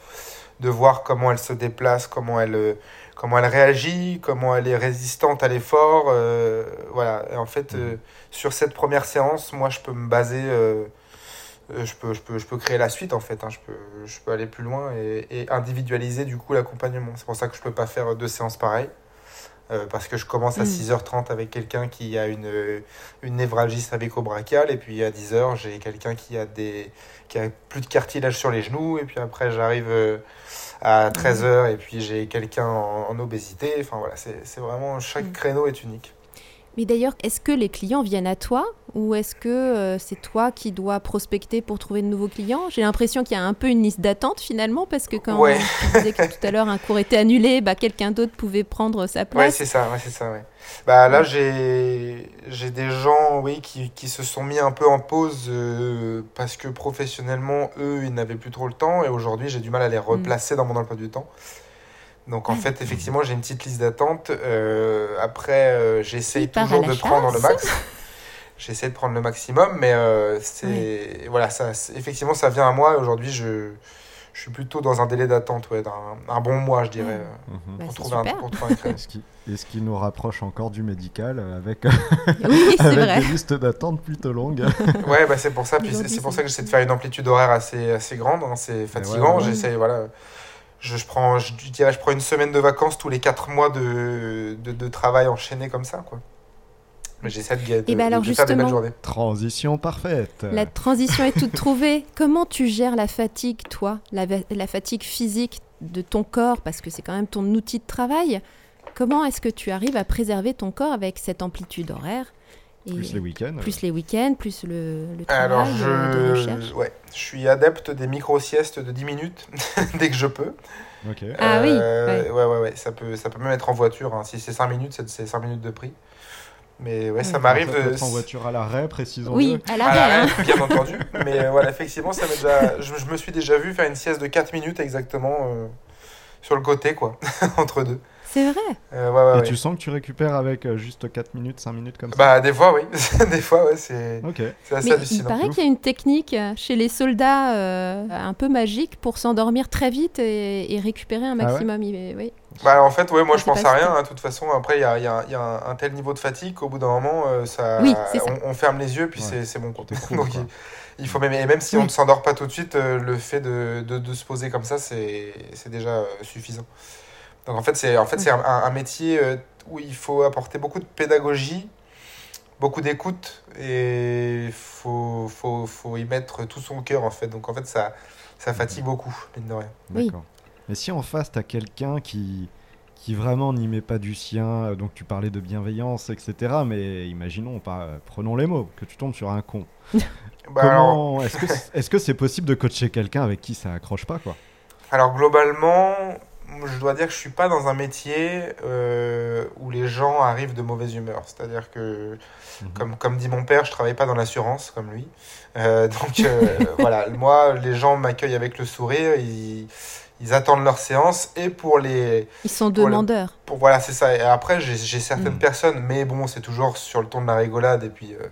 de voir comment elle se déplace, comment elle, comment elle réagit, comment elle est résistante à l'effort. euh, voilà. Et en fait, euh, sur cette première séance, moi, je peux me baser. euh, je peux, je, peux, je peux créer la suite en fait, hein. je, peux, je peux aller plus loin et, et individualiser du coup l'accompagnement. C'est pour ça que je peux pas faire deux séances pareilles. Euh, parce que je commence à Mm. 6h30 avec quelqu'un qui a une, une névralgie cervico-brachiale, et puis à 10h, j'ai quelqu'un qui a des qui a plus de cartilage sur les genoux, et puis après, j'arrive euh, à 13h, et puis j'ai quelqu'un en, en obésité. Enfin voilà, c'est vraiment, chaque Mm. créneau est unique. Mais d'ailleurs, est-ce que les clients viennent à toi ou est-ce que euh, c'est toi qui dois prospecter pour trouver de nouveaux clients? J'ai l'impression qu'il y a un peu une liste d'attente finalement parce que quand Ouais. tu disais que tout à l'heure un cours était annulé, bah, quelqu'un d'autre pouvait prendre sa Ouais, place. c'est ça, ouais, c'est ça, ouais. Bah là, j'ai j'ai des gens, oui, qui, qui se sont mis un peu en pause euh, parce que professionnellement, eux, ils n'avaient plus trop le temps et aujourd'hui, j'ai du mal à les replacer dans mon emploi du temps. Donc en Ah, fait, effectivement, j'ai une petite liste d'attente. Euh, après, euh, j'essaye toujours de prendre le max. J'essaie de prendre le maximum, mais euh, c'est voilà, ça, effectivement, ça vient à moi. et Aujourd'hui, je, je suis plutôt dans un délai d'attente, ouais, d'un un bon mois, je dirais, euh, Mhm. Bah, pour, trouver un, pour trouver un créneau. Et ce qui, et ce qui nous rapproche encore du médical avec, Oui, avec vrai. des listes d'attente plutôt longues? Ouais, bah c'est pour ça. C'est pour ça que j'essaie de faire une amplitude horaire assez, assez grande. hein, C'est fatigant. ouais, ouais. J'essaie, voilà. Je, je prends, je, dirais, je prends une semaine de vacances tous les 4 mois de, de, de travail enchaîné comme ça, quoi. Mais j'essaie de, de, Et bah alors, de faire des belles justement, journées. Transition parfaite. La transition est toute trouvée. Comment tu gères la fatigue, toi? La, la fatigue physique de ton corps, parce que c'est quand même ton outil de travail. Comment est-ce que tu arrives à préserver ton corps avec cette amplitude horaire? Plus les week-ends. plus les week-ends, plus le, le travail Alors, euh, de recherche je, ouais, je suis adepte des micro-siestes de 10 minutes dès que je peux. Ah oui, Euh, ouais, ouais, ouais. Ça peut, ça peut même être en voiture. hein. Si c'est 5 minutes, c'est- c'est 5 minutes de prix. Mais ouais, ça m'arrive de. en voiture à l'arrêt, précisons-le. Oui, à l'arrêt. hein. bien entendu. Mais euh, voilà, effectivement, ça déjà... je, je me suis déjà vu faire une sieste de 4 minutes exactement euh, sur le côté, quoi, entre deux. C'est vrai. Euh, ouais, ouais, Et ouais. tu sens que tu récupères avec euh, juste 4 minutes, 5 minutes comme ça Bah, des fois, oui. des fois, ouais, c'est Ok. c'est assez Mais il hallucinant. paraît qu'il y a une technique euh, chez les soldats euh, un peu magique pour s'endormir très vite et, et récupérer un Ah ouais maximum. Il- oui. Bah, en fait, ouais, moi, Je je pense à rien. hein. De toute façon, après, il y a, il y a- il y a un, un tel niveau de fatigue qu'au bout d'un moment, euh, ça... Oui. On, on ferme les yeux, puis Ouais. c'est- bon. Donc, quoi. il, il faut même... Et même si Oui. on ne s'endort pas tout de suite, euh, le fait de, de, de se poser comme ça, c'est déjà suffisant. Donc, en fait, c'est en fait, c'est un, un métier euh, où il faut apporter beaucoup de pédagogie, beaucoup d'écoute, et il faut, faut, faut y mettre tout son cœur, en fait. Donc, en fait, ça, ça fatigue beaucoup, mine de rien. Oui. D'accord. Mais si en face, t'as quelqu'un qui, qui vraiment n'y met pas du sien, euh, donc tu parlais de bienveillance, etc. Mais imaginons, pas, euh, prenons les mots, que tu tombes sur un con. Bah, alors- est-ce que c'est est-ce que c'est possible de coacher quelqu'un avec qui ça accroche pas quoi? Alors globalement, je dois dire que je suis pas dans un métier euh, où les gens arrivent de mauvaise humeur. C'est-à-dire que, Mhm. comme, comme dit mon père, je travaille pas dans l'assurance comme lui. Euh, donc euh, voilà, moi, les gens m'accueillent avec le sourire, ils, ils attendent leur séance et pour les, Ils sont demandeurs. pour voilà, c'est ça. Et après, j'ai certaines Mhm. personnes, mais bon, c'est toujours sur le ton de la rigolade et puis euh,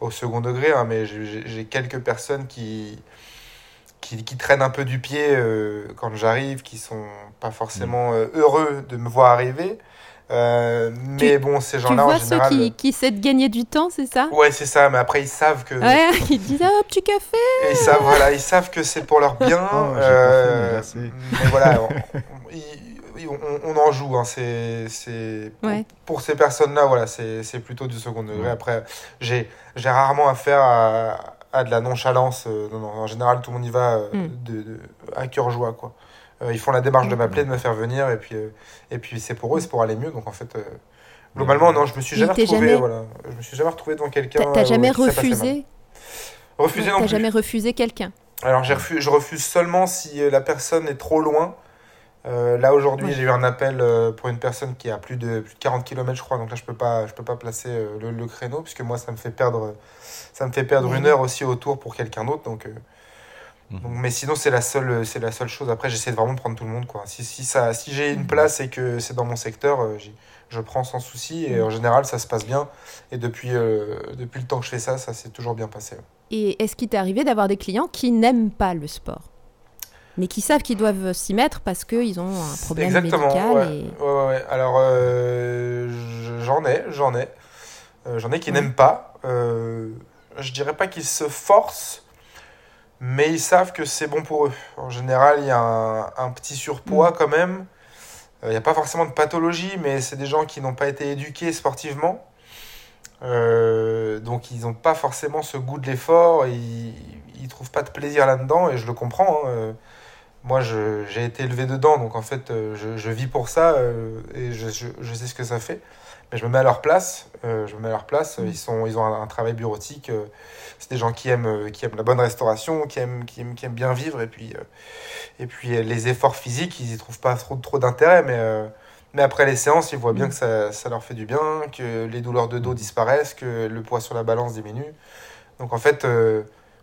au second degré. hein, mais j'ai quelques personnes qui, qui, qui traînent un peu du pied euh, quand j'arrive, qui sont pas forcément euh, heureux de me voir arriver. Euh, mais bon, ces Tu gens-là, en vois général. ceux qui, qui essaient de gagner du temps, c'est ça? Ouais, c'est ça. Mais après, ils savent que. Ouais, ils disent ah, petit café. Ils savent, voilà, ils savent que c'est pour leur bien. Oh, euh, fait, mais là, c'est- mais voilà, on, il- on- on en joue. Hein, c'est, c'est, pour, Ouais. pour ces personnes-là, voilà, c'est, c'est plutôt du second degré. Ouais. Après, j'ai, j'ai rarement affaire à, de la nonchalance. euh, non, non, en général, tout le monde y va euh, Mm. de, de- à cœur joie. Quoi. Euh, ils font la démarche de Mm. m'appeler, de me faire venir, et puis, et puis c'est pour eux, c'est pour aller mieux. Donc en fait. euh, Globalement, non, je me suis jamais retrouvé, jamais- voilà. Je me suis jamais retrouvé devant quelqu'un. T'as jamais refusé Refusé non plus. jamais refusé quelqu'un Alors je refuse seulement si la personne est trop loin. Euh, là aujourd'hui Ouais. j'ai eu un appel euh, pour une personne qui a plus de, plus de 40 km je crois donc là je peux pas je peux pas placer euh, le, le créneau puisque moi ça me fait perdre ça me fait perdre Ouais. une heure aussi autour pour quelqu'un d'autre donc, euh, Mhm. donc mais sinon c'est la seule c'est la seule chose après j'essaie de vraiment prendre tout le monde quoi si, si ça si j'ai Mhm. une place et que c'est dans mon secteur euh, je prends sans souci et Mhm. en général ça se passe bien et depuis euh, depuis le temps que je fais ça ça s'est toujours bien passé Et est-ce qu'il t'est arrivé d'avoir des clients qui n'aiment pas le sport? Mais qui savent qu'ils doivent s'y mettre parce qu'ils ont un problème Exactement. médical ouais. et... Ouais, ouais, ouais. Alors, euh, j'en ai, j'en ai. Euh, j'en ai qui n'aiment pas. Euh, je dirais pas qu'ils se forcent, mais ils savent que c'est bon pour eux. En général, il y a un, un petit surpoids Mm. quand même. Il n'y a pas forcément de pathologie, mais c'est des gens qui n'ont pas été éduqués sportivement. Euh, donc ils n'ont pas forcément ce goût de l'effort, ils ne trouvent pas de plaisir là-dedans, et je le comprends. hein. Moi, j'ai été élevé dedans, donc en fait, euh, je, je vis pour ça, euh, et je, je- je sais ce que ça fait. Mais je me mets à leur place, euh, je me mets à leur place, euh, ils, sont, ils ont un, un travail bureautique, euh, c'est des gens qui aiment, qui aiment la bonne restauration, qui aiment, qui aiment, qui aiment bien vivre, et puis, et puis les efforts physiques, ils y trouvent pas trop, trop d'intérêt, mais... mais après les séances, ils voient bien que ça, ça leur fait du bien, que les douleurs de dos disparaissent, que le poids sur la balance diminue. Donc en fait,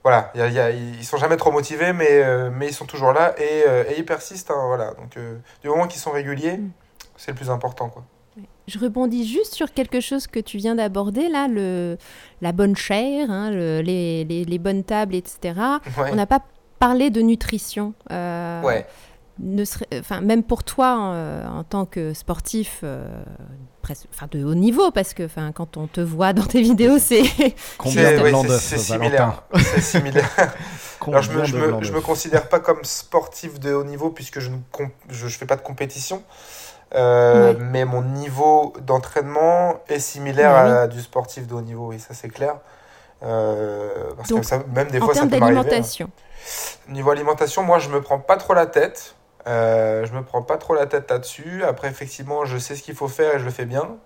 voilà, il y a- il y a- ils sont jamais trop motivés, mais, euh, mais ils sont toujours là et, euh, et ils persistent. hein, voilà. Donc euh, du moment qu'ils sont réguliers, Mm. c'est le plus important. Quoi. Je rebondis juste sur quelque chose que tu viens d'aborder, là, le, la bonne chair, hein, le- les, les- les bonnes tables, etc. Ouais. On n'a pas parlé de nutrition. Ouais. Ne serait- enfin, même pour toi, euh, en tant que sportif, euh, presque, enfin, de haut niveau, parce que enfin, quand on te voit dans tes vidéos, c'est... Combien de blancs c'est- similaire. Alors je me, je, me, je me considère pas comme sportif de haut niveau puisque je ne je, je fais pas de compétition. Euh. Mais mon niveau d'entraînement est similaire Bah oui. à du sportif de haut niveau, oui, ça c'est clair. Euh, parce Donc, que ça, même des en fois ça termes peut m'arriver. hein. d'alimentation. Niveau alimentation, moi je me prends pas trop la tête. Euh, je me prends pas trop la tête là-dessus. Après, effectivement, je sais ce qu'il faut faire et je le fais bien.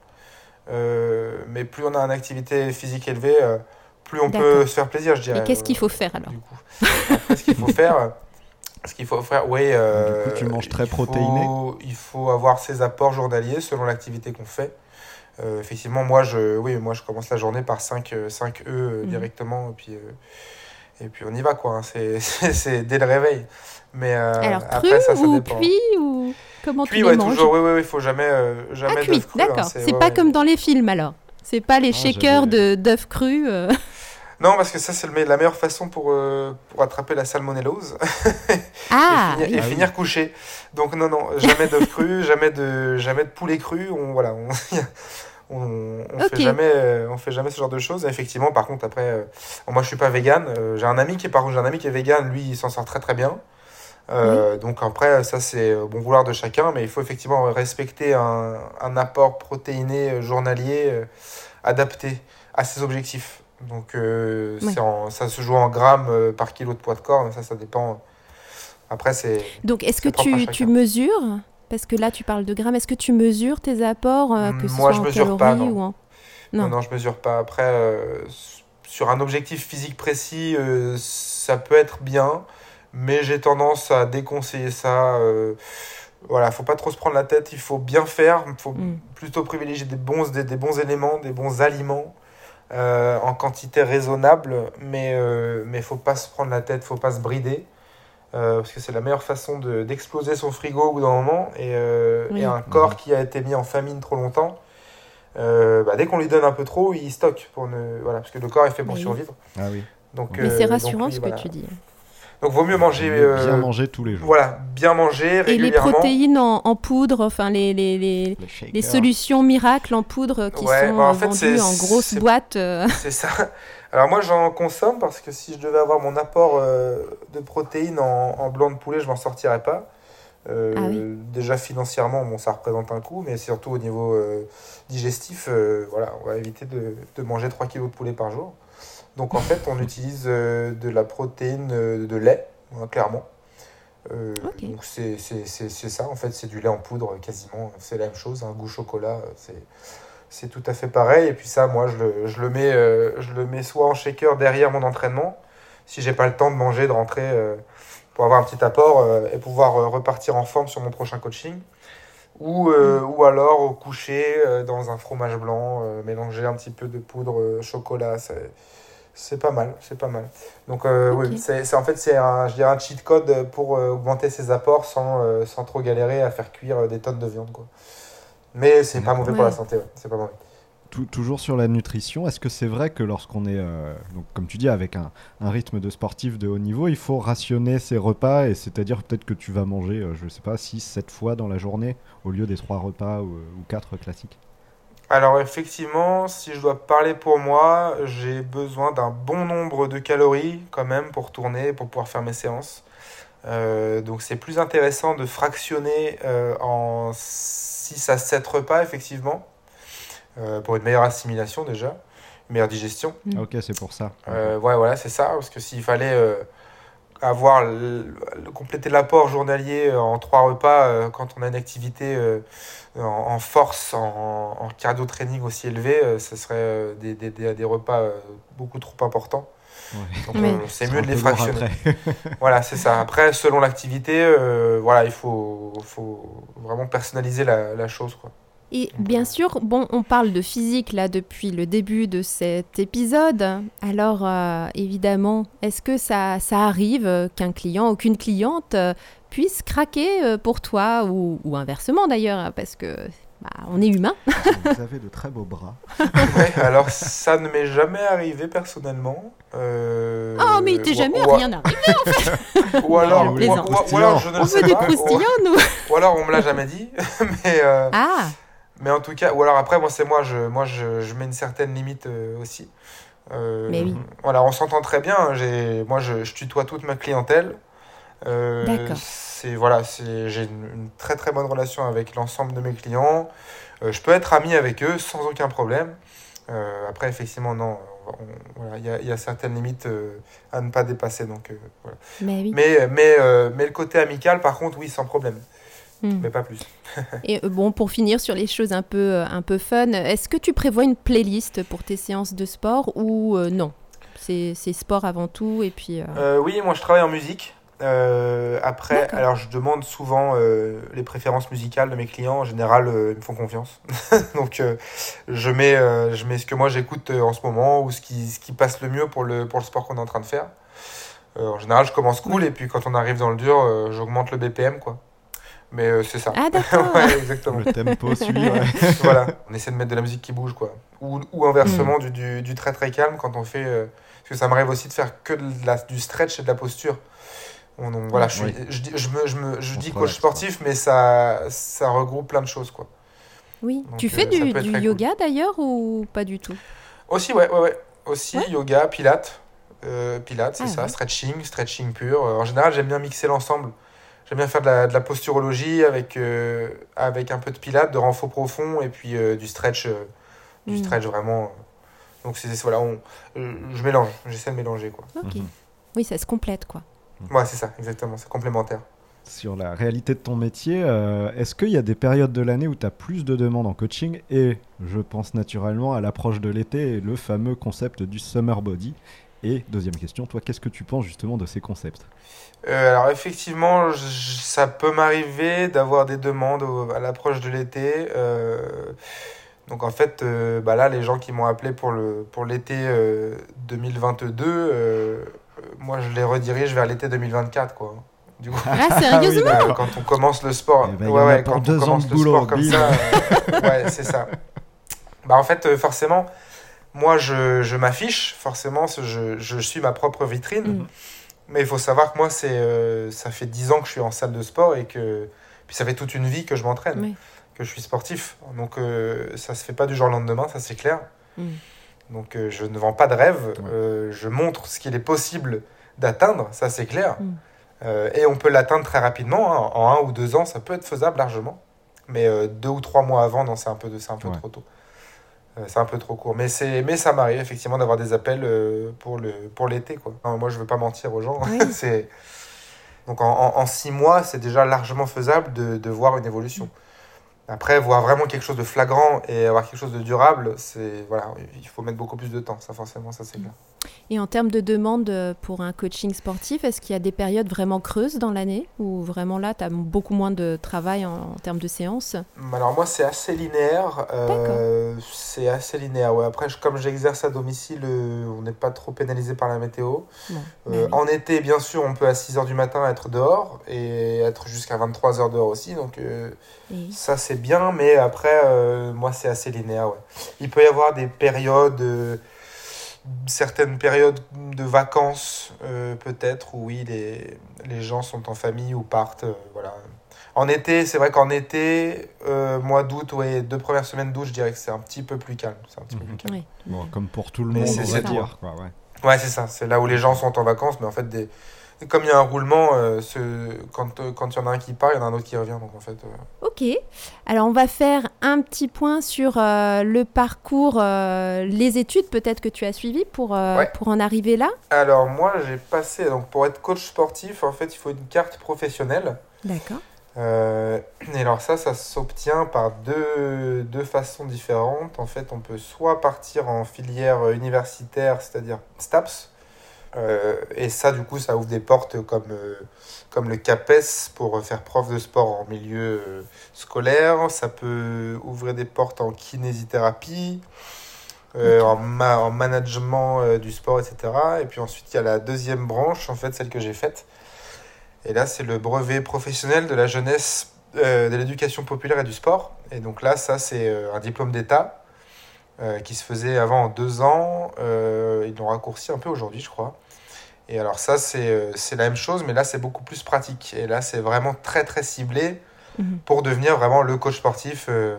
Euh, mais plus on a une activité physique élevée, euh, plus on peut se faire plaisir, je dirais. Et qu'est-ce qu'il faut faire alors du coup. Après, ce qu'il faut faire, ce qu'il faut faire, oui. euh, Du coup, tu manges très il faut- protéiné Il faut avoir ses apports journaliers selon l'activité qu'on fait. Euh, effectivement, moi je, oui, moi, je commence la journée par 5, euh, 5 œufs euh, Mhm. directement. Et puis, euh, et puis on y va, quoi. hein. C'est dès le réveil. Mais euh, Alors, cru après, ça, ça ou dépend. cuit ou comment Cuit, tu ouais, les manges toujours. Oui, oui, oui, il faut jamais, euh, jamais Ah, cuit, hein, d'accord. c'est- c'est ouais, pas ouais. comme dans les films alors. C'est pas les Ah, shakers de d'œufs crus. euh. Non, parce que ça, c'est la meilleure façon pour, euh, pour attraper la salmonellose. Ah, et, finir, et oui. finir couché. Donc non, non, jamais d'œufs crus, jamais de, jamais de poulet cru. On, voilà, on, on, fait jamais, euh, on fait jamais ce genre de choses. Et effectivement, par contre, après, euh, moi je suis pas vegan. euh, j'ai un ami qui est par contre, j'ai un ami qui est vegan. Lui, il s'en sort très très bien. Euh, Donc après, ça c'est bon vouloir de chacun, mais il faut effectivement respecter un, un apport protéiné euh, journalier euh, adapté à ses objectifs. Donc euh, en- ça se joue en grammes par kilo de poids de corps, mais ça, ça dépend. Après, c'est Donc, est-ce que tu, tu mesures? Parce que là, tu parles de grammes. Est-ce que tu mesures tes apports, que ce Moi, soit je en mesure pas, non. ou en... Non. Non. non, je mesure pas. Après, sur un objectif physique précis, ça peut être bien, mais j'ai tendance à déconseiller ça. euh, voilà, faut pas trop se prendre la tête, il faut bien faire, il faut Mm. plutôt privilégier des bons, des, des bons éléments, des bons aliments euh, en quantité raisonnable, mais euh, mais faut pas se prendre la tête, faut pas se brider. euh, parce que c'est la meilleure façon de- d'exploser son frigo au bout d'un moment et, euh, Oui. et un corps qui a été mis en famine trop longtemps euh, bah, dès qu'on lui donne un peu trop, il stocke pour ne voilà parce que le corps est fait pour Oui. survivre. Ah oui. Donc Mais euh, c'est donc rassurant oui, ce voilà. que tu dis. Donc vaut mieux manger Mieux bien euh, manger tous les jours. voilà, bien manger Et les régulièrement. protéines en, en poudre, enfin les, les, les, Les les shakers. solutions miracles en poudre qui Ouais, sont bah, en euh, fait, vendues c'est- en grosses boîtes. euh, C'est ça. Alors moi j'en consomme parce que si je devais avoir mon apport euh, de protéines en, en blanc de poulet, je m'en sortirais pas. Euh, Ah oui. Déjà financièrement, bon, ça représente un coût, mais surtout au niveau euh, digestif, euh, voilà, on va éviter de, de manger 3 kg de poulet par jour. Donc en fait, on utilise euh, de la protéine euh, de lait, hein, clairement. Euh. Donc c'est ça, en fait, c'est du lait en poudre quasiment, c'est la même chose, un goût chocolat, c'est tout à fait pareil. Et puis ça, moi, je le, je le, mets, euh, je le mets soit en shaker derrière mon entraînement, si j'ai pas le temps de manger, de rentrer, euh, pour avoir un petit apport et pouvoir repartir en forme sur mon prochain coaching. Ou, euh, ou alors au coucher dans un fromage blanc, mélanger un petit peu de poudre chocolat, c'est pas mal, c'est pas mal. Donc euh, oui, c'est c'est- en fait c'est un, je dirais un cheat code pour euh, augmenter ses apports sans, euh, sans trop galérer à faire cuire des tonnes de viande. Quoi. Mais c'est pas mauvais pour la santé, ouais. c'est pas mauvais. Tou- toujours sur la nutrition, est-ce que c'est vrai que lorsqu'on est, euh, donc, comme tu dis, avec un, un rythme de sportif de haut niveau, il faut rationner ses repas et c'est-à-dire peut-être que tu vas manger, euh, je sais pas, 6, 7 fois dans la journée au lieu des 3 repas ou, ou 4 classiques? Alors effectivement, si je dois parler pour moi, j'ai besoin d'un bon nombre de calories quand même pour tourner, pour pouvoir faire mes séances. Euh, donc c'est plus intéressant de fractionner euh, en 6 à 7 repas, effectivement, euh, pour une meilleure assimilation déjà, une meilleure digestion. Mm. Ok, c'est pour ça. Ouais, voilà, c'est ça. Parce que s'il fallait avoir le- le- compléter l'apport journalier euh, en trois repas euh, quand on a une activité euh, en, en force, en, en cardio training aussi élevé, euh, ce serait euh, des, des, des, des repas euh, beaucoup trop importants. Ouais. Donc c'est Ce mieux de les fractionner. Voilà, c'est ça. Après, selon l'activité, euh, voilà, il faut, faut vraiment personnaliser la, la chose. Quoi. Et bien sûr, bon, on parle de physique là depuis le début de cet épisode. Alors euh, évidemment, est-ce que ça, ça arrive qu'un client ou qu'une cliente euh, puisse craquer euh, pour toi ou, ou inversement d'ailleurs, hein, parce que bah, on est humain. Vous avez de très beaux bras. Ouais, alors ça ne m'est jamais arrivé personnellement. Euh, Oh mais il t'est ou- jamais ou- rien arrivé. Ou alors, Non, on ou, plaisante. ou- ou alors je ne On le sais veut des pas. nous. Ou, ou alors on me l'a jamais dit. mais, euh, Ah, mais en tout cas, ou alors après, moi c'est moi, je, moi je, je mets une certaine limite euh, aussi. Euh, Mais oui. Voilà, on s'entend très bien. hein. Moi je, je tutoie toute ma clientèle. Euh. C'est voilà, c'est, j'ai une, une très très bonne relation avec l'ensemble de mes clients. Euh, je peux être ami avec eux sans aucun problème. Euh, après, effectivement, non. voilà, il y, a, y a certaines limites à ne pas dépasser. Donc, voilà. mais oui. mais, mais, mais le côté amical, par contre, oui, sans problème. Hmm. Mais pas plus. Et euh, bon, pour finir sur les choses un peu, euh, un peu fun, est-ce que tu prévois une playlist pour tes séances de sport ou euh, non? C'est sport avant tout et puis... euh, Euh, oui, moi je travaille en musique. Après, alors je demande souvent les préférences musicales de mes clients. En général, ils me font confiance. Donc, je, mets, je mets ce que moi j'écoute en ce moment ou ce qui, ce qui passe le mieux pour le, pour le sport qu'on est en train de faire. En général, je commence cool et puis quand on arrive dans le dur, j'augmente le BPM. quoi. Mais euh, c'est ça. Ah d'accord ouais, exactement. Le tempo suit. ouais. voilà, on essaie de mettre de la musique qui bouge, quoi. Ou, ou inversement, du, du, du très très calme quand on fait. euh, parce que ça m'arrive aussi de faire que de la, du stretch et de la posture. On, voilà, je, Oui. je, dis- je, me, je, me, je dis coach sportif, mais ça, ça regroupe plein de choses, quoi. Oui. Donc, tu euh, fais ça du, cool. yoga d'ailleurs ou pas du tout? Aussi, ouais, ouais, ouais. Aussi, Ouais. yoga, pilates. Euh, pilates, c'est Ah, ça. ouais. Stretching, stretching pur. Euh, en général, j'aime bien mixer l'ensemble. J'aime bien faire de la, de la posturologie avec, euh, avec un peu de pilates, de renfort profond et puis euh, du stretch, euh, du Mm. stretch vraiment. Donc, c'est voilà, on, euh, je mélange, j'essaie de mélanger, quoi. Ok. Mhm. Oui, ça se complète quoi. Ouais, c'est ça, exactement, c'est complémentaire. Sur la réalité de ton métier, euh, est-ce qu'il y a des périodes de l'année où tu as plus de demandes en coaching Et je pense naturellement à l'approche de l'été et le fameux concept du summer body? Et deuxième question, toi, qu'est-ce que tu penses justement de ces concepts? Euh, alors effectivement, ça peut m'arriver d'avoir des demandes au- à l'approche de l'été. euh, donc en fait, euh, bah là, les gens qui m'ont appelé pour le pour l'été euh, 2022, euh, moi je les redirige vers l'été 2024, quoi. Du coup, Ah sérieusement quand on commence le sport, y ouais, ouais, quand deux on ans commence de le boulot, sport comme ça, euh, ouais, c'est ça. Bah en fait, euh, forcément, moi je, je m'affiche, forcément, je, je suis ma propre vitrine. Mm. Mais il faut savoir que moi, c'est, euh, ça fait 10 ans que je suis en salle de sport et que puis ça fait toute une vie que je m'entraîne, Oui. que je suis sportif. Donc euh, ça se fait pas du jour au lendemain, ça c'est clair. Mm. Donc euh, je ne vends pas de rêve, Ouais. euh, je montre ce qu'il est possible d'atteindre, ça c'est clair. Mm. Euh, et on peut l'atteindre très rapidement, hein. en un ou deux ans, ça peut être faisable largement. Mais euh, deux ou trois mois avant, non, c'est un peu, de- c'est un peu Ouais. trop tôt. Euh, c'est un peu trop court. Mais, c'est, mais ça m'arrive effectivement d'avoir des appels euh, pour, le, pour l'été. Quoi. Moi, je veux pas mentir aux gens. Oui. c'est... Donc en, en, en six mois, c'est déjà largement faisable de, de voir une évolution. Après, voir vraiment quelque chose de flagrant et avoir quelque chose de durable, c'est voilà, il faut mettre beaucoup plus de temps. Ça, forcément, ça c'est clair. Et en termes de demande euh, pour un coaching sportif, est-ce qu'il y a des périodes vraiment creuses dans l'année ou vraiment là, tu as beaucoup moins de travail en, en termes de séances Alors moi c'est assez linéaire, euh, c'est assez linéaire. Ouais. Après je- comme j'exerce à domicile, euh, on n'est pas trop pénalisé par la météo. Euh, En été bien sûr on peut à 6h du matin être dehors et être jusqu'à 23h dehors aussi. Donc oui. Ça c'est bien mais après moi c'est assez linéaire. Ouais. Il peut y avoir des périodes, certaines périodes de vacances euh, peut-être où oui les, les gens sont en famille ou partent. euh, voilà. En été, c'est vrai qu'en été, euh, mois d'août, ouais, deux premières semaines d'août, je dirais que c'est un petit peu plus calme. C'est un petit peu Mhm. plus calme. Oui. Bon, comme pour tout le Mais monde, c'est- c'est va tout, dire. quoi, ouais. Ouais, c'est ça. C'est là où les gens sont en vacances, mais en fait, des, comme il y a un roulement, euh, ce, quand euh, quand il y en a un qui part, il y en a un autre qui revient. Donc en fait, euh, Ok. Alors on va faire un petit point sur euh, le parcours, les études peut-être que tu as suivies pour, Ouais. pour en arriver là. Alors moi j'ai passé, donc pour être coach sportif, en fait il faut une carte professionnelle. D'accord. Et alors ça, ça s'obtient par deux, deux façons différentes. En fait, on peut soit partir en filière universitaire, c'est-à-dire STAPS, euh, et ça du coup ça ouvre des portes comme, euh, comme le CAPES pour faire prof de sport en milieu euh, scolaire. Ça peut ouvrir des portes en kinésithérapie, en, ma- en management du sport, etc. Et puis ensuite il y a la deuxième branche, en fait celle que j'ai faite. Et là, c'est le brevet professionnel de la jeunesse, de l'éducation populaire et du sport. Et donc là, ça, c'est un diplôme d'État euh, qui se faisait avant en deux ans. Euh, ils l'ont raccourci un peu aujourd'hui, je crois. Et alors ça, c'est euh, c'est la même chose, mais là, c'est beaucoup plus pratique. Et là, c'est vraiment très, très ciblé Mhm. pour devenir vraiment le coach sportif euh,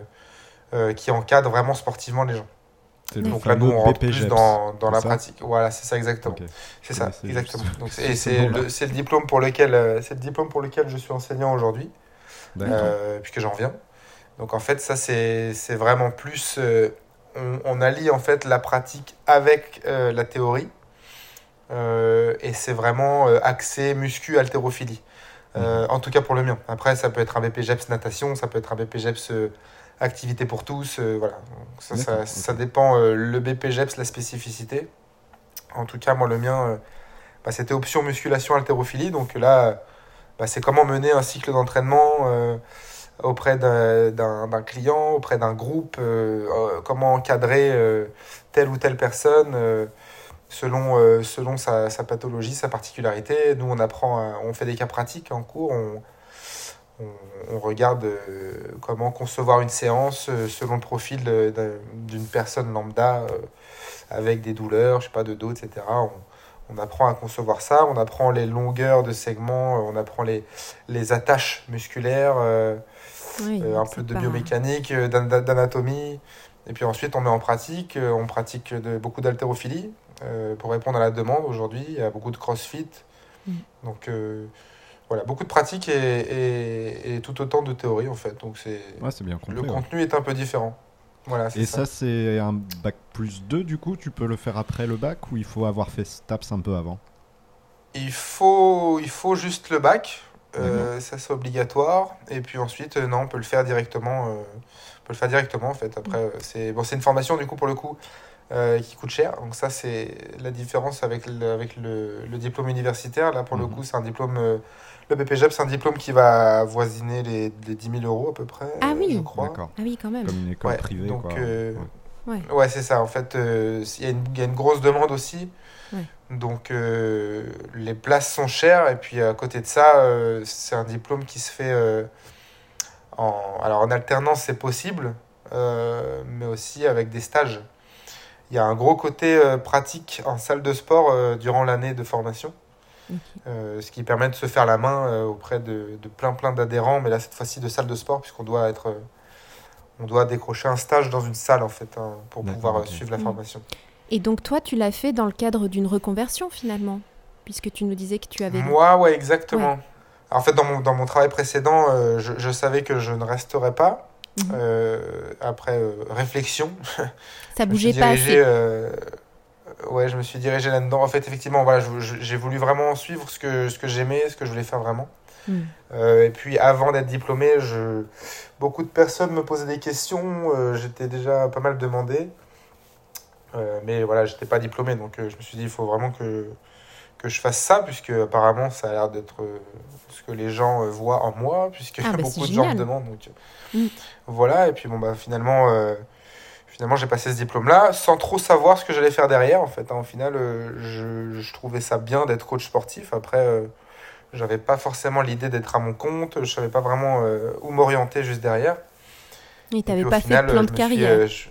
euh, qui encadre vraiment sportivement les gens. Donc là, nous, on rentre plus BPGEPS. dans, dans la pratique. Voilà, c'est ça exactement. C'est ça, exactement. Donc, et ce c'est le, c'est le diplôme pour lequel euh, c'est le diplôme pour lequel je suis enseignant aujourd'hui, euh, puisque j'en viens. Donc en fait, ça c'est c'est vraiment plus euh, on, on allie en fait la pratique avec euh, la théorie euh, et c'est vraiment euh, axé muscu haltérophilie. Euh, En tout cas pour le mien. Après, ça peut être un BPGEPS natation, ça peut être un BPGEPS activité pour tous. voilà. Donc, ça, ça, dépend le BPGEPS, la spécificité. En tout cas, moi, le mien, bah, c'était option musculation haltérophilie. Donc là, bah, c'est comment mener un cycle d'entraînement auprès d'un client, auprès d'un groupe, euh, euh, comment encadrer euh, telle ou telle personne. selon, selon sa, sa pathologie, sa particularité. Nous, on apprend, on fait des cas pratiques en cours, on, on, on regarde comment concevoir une séance selon le profil d'un- d'une personne lambda avec des douleurs, je sais pas, de dos, etc. On, on apprend à concevoir ça, on apprend les longueurs de segments, on apprend les, les attaches musculaires, Oui, euh, un peu de pas- biomécanique, euh, d'an- d'anatomie. Et puis ensuite, on met en pratique. euh, On pratique de, beaucoup d'haltérophilie euh, pour répondre à la demande aujourd'hui. Il y a beaucoup de crossfit. Mm. Donc euh, voilà, beaucoup de pratique et, et, et tout autant de théorie en fait. Donc c'est Ouais, c'est bien le compris. ouais. contenu est un peu différent. Voilà, Et ça. ça, c'est un bac plus 2, du coup, tu peux le faire après le bac ou il faut avoir fait STAPS un peu avant? Il faut, il faut juste le bac. Euh, ça c'est obligatoire. Et puis ensuite, euh, non, on peut le faire directement. euh, on peut le faire directement en fait. Après, euh, c'est bon, c'est une formation du coup pour le coup euh, qui coûte cher. Donc ça c'est la différence avec le, avec le, le diplôme universitaire. Là pour le Mhm. coup, c'est un diplôme. euh, le BPJEP, c'est un diplôme qui va avoisiner les, les 10 000 euros à peu près. Ah oui. Je crois. D'accord. Ah oui, quand même. Comme une école Ouais, privée, donc, quoi. euh, Ouais. Ouais, c'est ça. En fait, euh, il y, a une- il y a une grosse demande aussi. Ouais. Donc, euh, les places sont chères. Et puis, à côté de ça, euh, c'est un diplôme qui se fait en... Alors, en alternance, c'est possible, mais aussi avec des stages. Il y a un gros côté pratique en salle de sport durant l'année de formation. Euh, ce qui permet de se faire la main euh, auprès de, de plein plein d'adhérents, mais là cette fois-ci de salle de sport, puisqu'on doit être, on doit décrocher un stage dans une salle en fait hein, pour pouvoir euh, suivre la Mm. formation. Et donc toi, tu l'as fait dans le cadre d'une reconversion finalement, puisque tu nous disais que tu avais... Moi, ouais, exactement. En fait, dans mon, dans mon travail précédent, euh, je, je savais que je ne resterais pas. Mhm. Euh, après euh, réflexion, Ça je me bougeait pas assez. euh, ouais, je me suis dirigé là-dedans. En fait, effectivement, voilà, j'ai voulu vraiment suivre ce que, ce que j'aimais, ce que je voulais faire vraiment. Euh, et puis avant d'être diplômé, je... beaucoup de personnes me posaient des questions. euh, J'étais déjà pas mal demandé. Euh, mais voilà, j'étais pas diplômé. Donc euh, je me suis dit, il faut vraiment que, que je fasse ça, puisque apparemment ça a l'air d'être ce que les gens voient en moi, puisque Ah, bah, beaucoup de gens me demandent. Donc, Mm. Voilà, et puis bon, bah, finalement, finalement j'ai passé ce diplôme-là sans trop savoir ce que j'allais faire derrière. En fait, hein. au final, je, je trouvais ça bien d'être coach sportif. Après, j'avais pas forcément l'idée d'être à mon compte, je savais pas vraiment euh, où m'orienter juste derrière. Et t'avais pas final, fait de plan de suis, carrière. euh, je-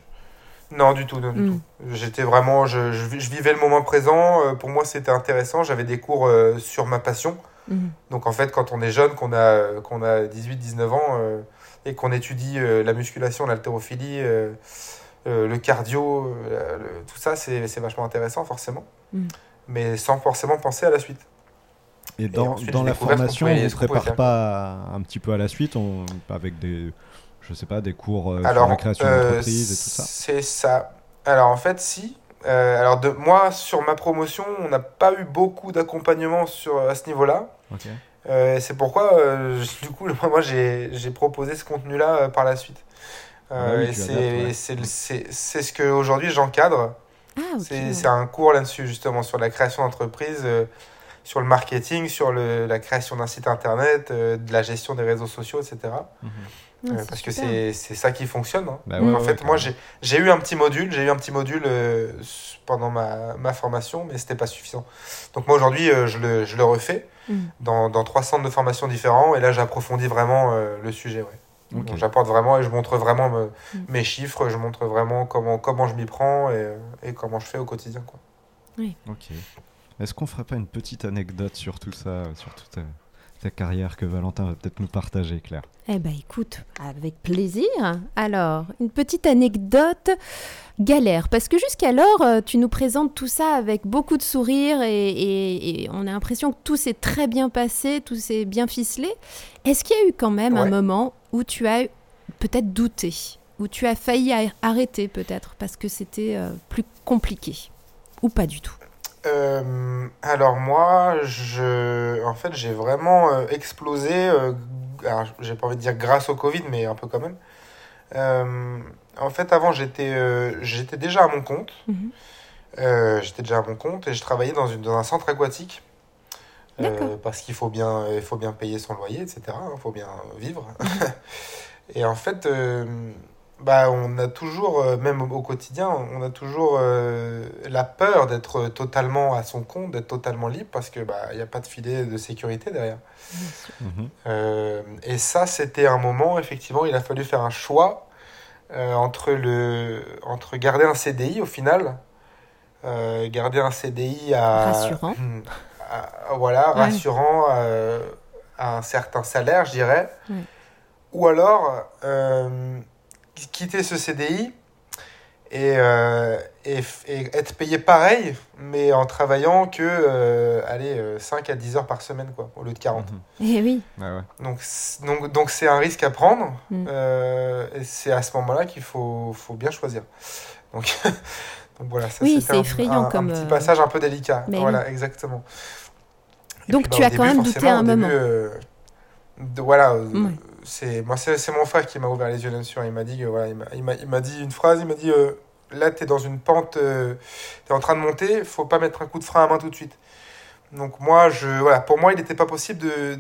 Non, du tout, non, du Mm. tout. J'étais vraiment, je, je, vi- je vivais le moment présent. euh, pour moi, c'était intéressant. J'avais des cours sur ma passion. Mhm. Donc en fait, quand on est jeune, qu'on a, qu'on a 18-19 ans euh, et qu'on étudie la musculation, l'haltérophilie, le cardio, le- tout ça, c'est c'est vachement intéressant forcément, Mm. mais sans forcément penser à la suite. Et dans, ensuite, dans la formation, on ne pouvait prépare pas un petit peu à la suite on, avec des, je sais pas, des cours euh, sur la création euh, d'entreprise et tout ça C'est ça. Alors en fait, si. Euh, alors de moi, sur ma promotion, on n'a pas eu beaucoup d'accompagnement sur à ce niveau-là. Euh, c'est pourquoi, euh, du coup, moi, j'ai j'ai proposé ce contenu-là euh, par la suite. Euh, Ah oui, et c'est ouais. ce qu'aujourd'hui j'encadre. Ah. C'est c'est un cours là-dessus, justement, sur la création d'entreprise, euh, sur le marketing, sur le, la création d'un site internet, euh, de la gestion des réseaux sociaux, etc. Euh, parce que super. c'est c'est ça qui fonctionne. hein. Bah ouais, en ouais, fait, moi, j'ai j'ai eu un petit module, j'ai eu un petit module euh, pendant ma, ma formation, mais c'était pas suffisant. Donc moi, aujourd'hui, euh, je, le, je le refais Mm. dans, dans trois centres de formation différents, et là, j'approfondis vraiment euh, le sujet. Ouais. Ok. Donc, J'apporte vraiment et je montre vraiment me- Mm. mes chiffres, je montre vraiment comment, comment je m'y prends et, et comment je fais au quotidien. Quoi. Ok. Est-ce qu'on ferait pas une petite anecdote sur tout ça, sur toute ta, ta carrière que Valentin va peut-être nous partager, Claire? Eh ben écoute, avec plaisir. Alors, une petite anecdote galère, parce que jusqu'alors, euh, tu nous présentes tout ça avec beaucoup de sourire et, et- et on a l'impression que tout s'est très bien passé, tout s'est bien ficelé. Est-ce qu'il y a eu quand même un moment où tu as peut-être douté, où tu as failli arrêter peut-être parce que c'était euh, plus compliqué ou pas du tout? Euh, alors moi, je, en fait, j'ai vraiment euh, explosé. euh, alors, j'ai pas envie de dire grâce au Covid, mais un peu quand même. Euh, en fait, avant, j'étais, j'étais déjà à mon compte. Mhm. J'étais déjà à mon compte et je travaillais dans, une, dans un centre aquatique. Parce qu'il faut bien, il faut bien payer son loyer, etc. Il faut bien vivre. et en fait, bah, on a toujours, euh, même au, quotidien, on a toujours euh, la peur d'être totalement à son compte, d'être totalement libre, parce que bah, il n'y a pas de filet de sécurité derrière. Mhm. Euh, et ça, c'était un moment, effectivement, il a fallu faire un choix euh, entre, le, entre garder un CDI au final, euh, garder un CDI à, Rassurant. à- voilà, Ouais. rassurant à un certain salaire, je dirais, Ouais. ou alors euh, quitter ce CDI et, euh, et, et être payé pareil, mais en travaillant que euh, allez, euh, 5 à 10 heures par semaine, quoi, au lieu de 40. Mhm. Eh oui, ouais. Donc, c'est- donc, donc c'est un risque à prendre. Mm. euh, et c'est à ce moment-là qu'il faut, faut bien choisir. Donc, donc voilà, ça Oui, c'est un- effrayant un, un comme, petit euh, passage un peu délicat. Mais voilà, exactement. Et Donc, puis, tu bah, as quand même douté forcément, un début, moment. euh, de- voilà, euh. C'est moi c'est mon frère qui m'a ouvert les yeux là-dessus. Il m'a dit que, voilà, il m'a- dit une phrase. Il m'a dit euh, là tu es dans une pente, tu es en train de monter, faut pas mettre un coup de frein à main tout de suite. Donc moi, je, voilà, pour moi, il n'était pas possible de,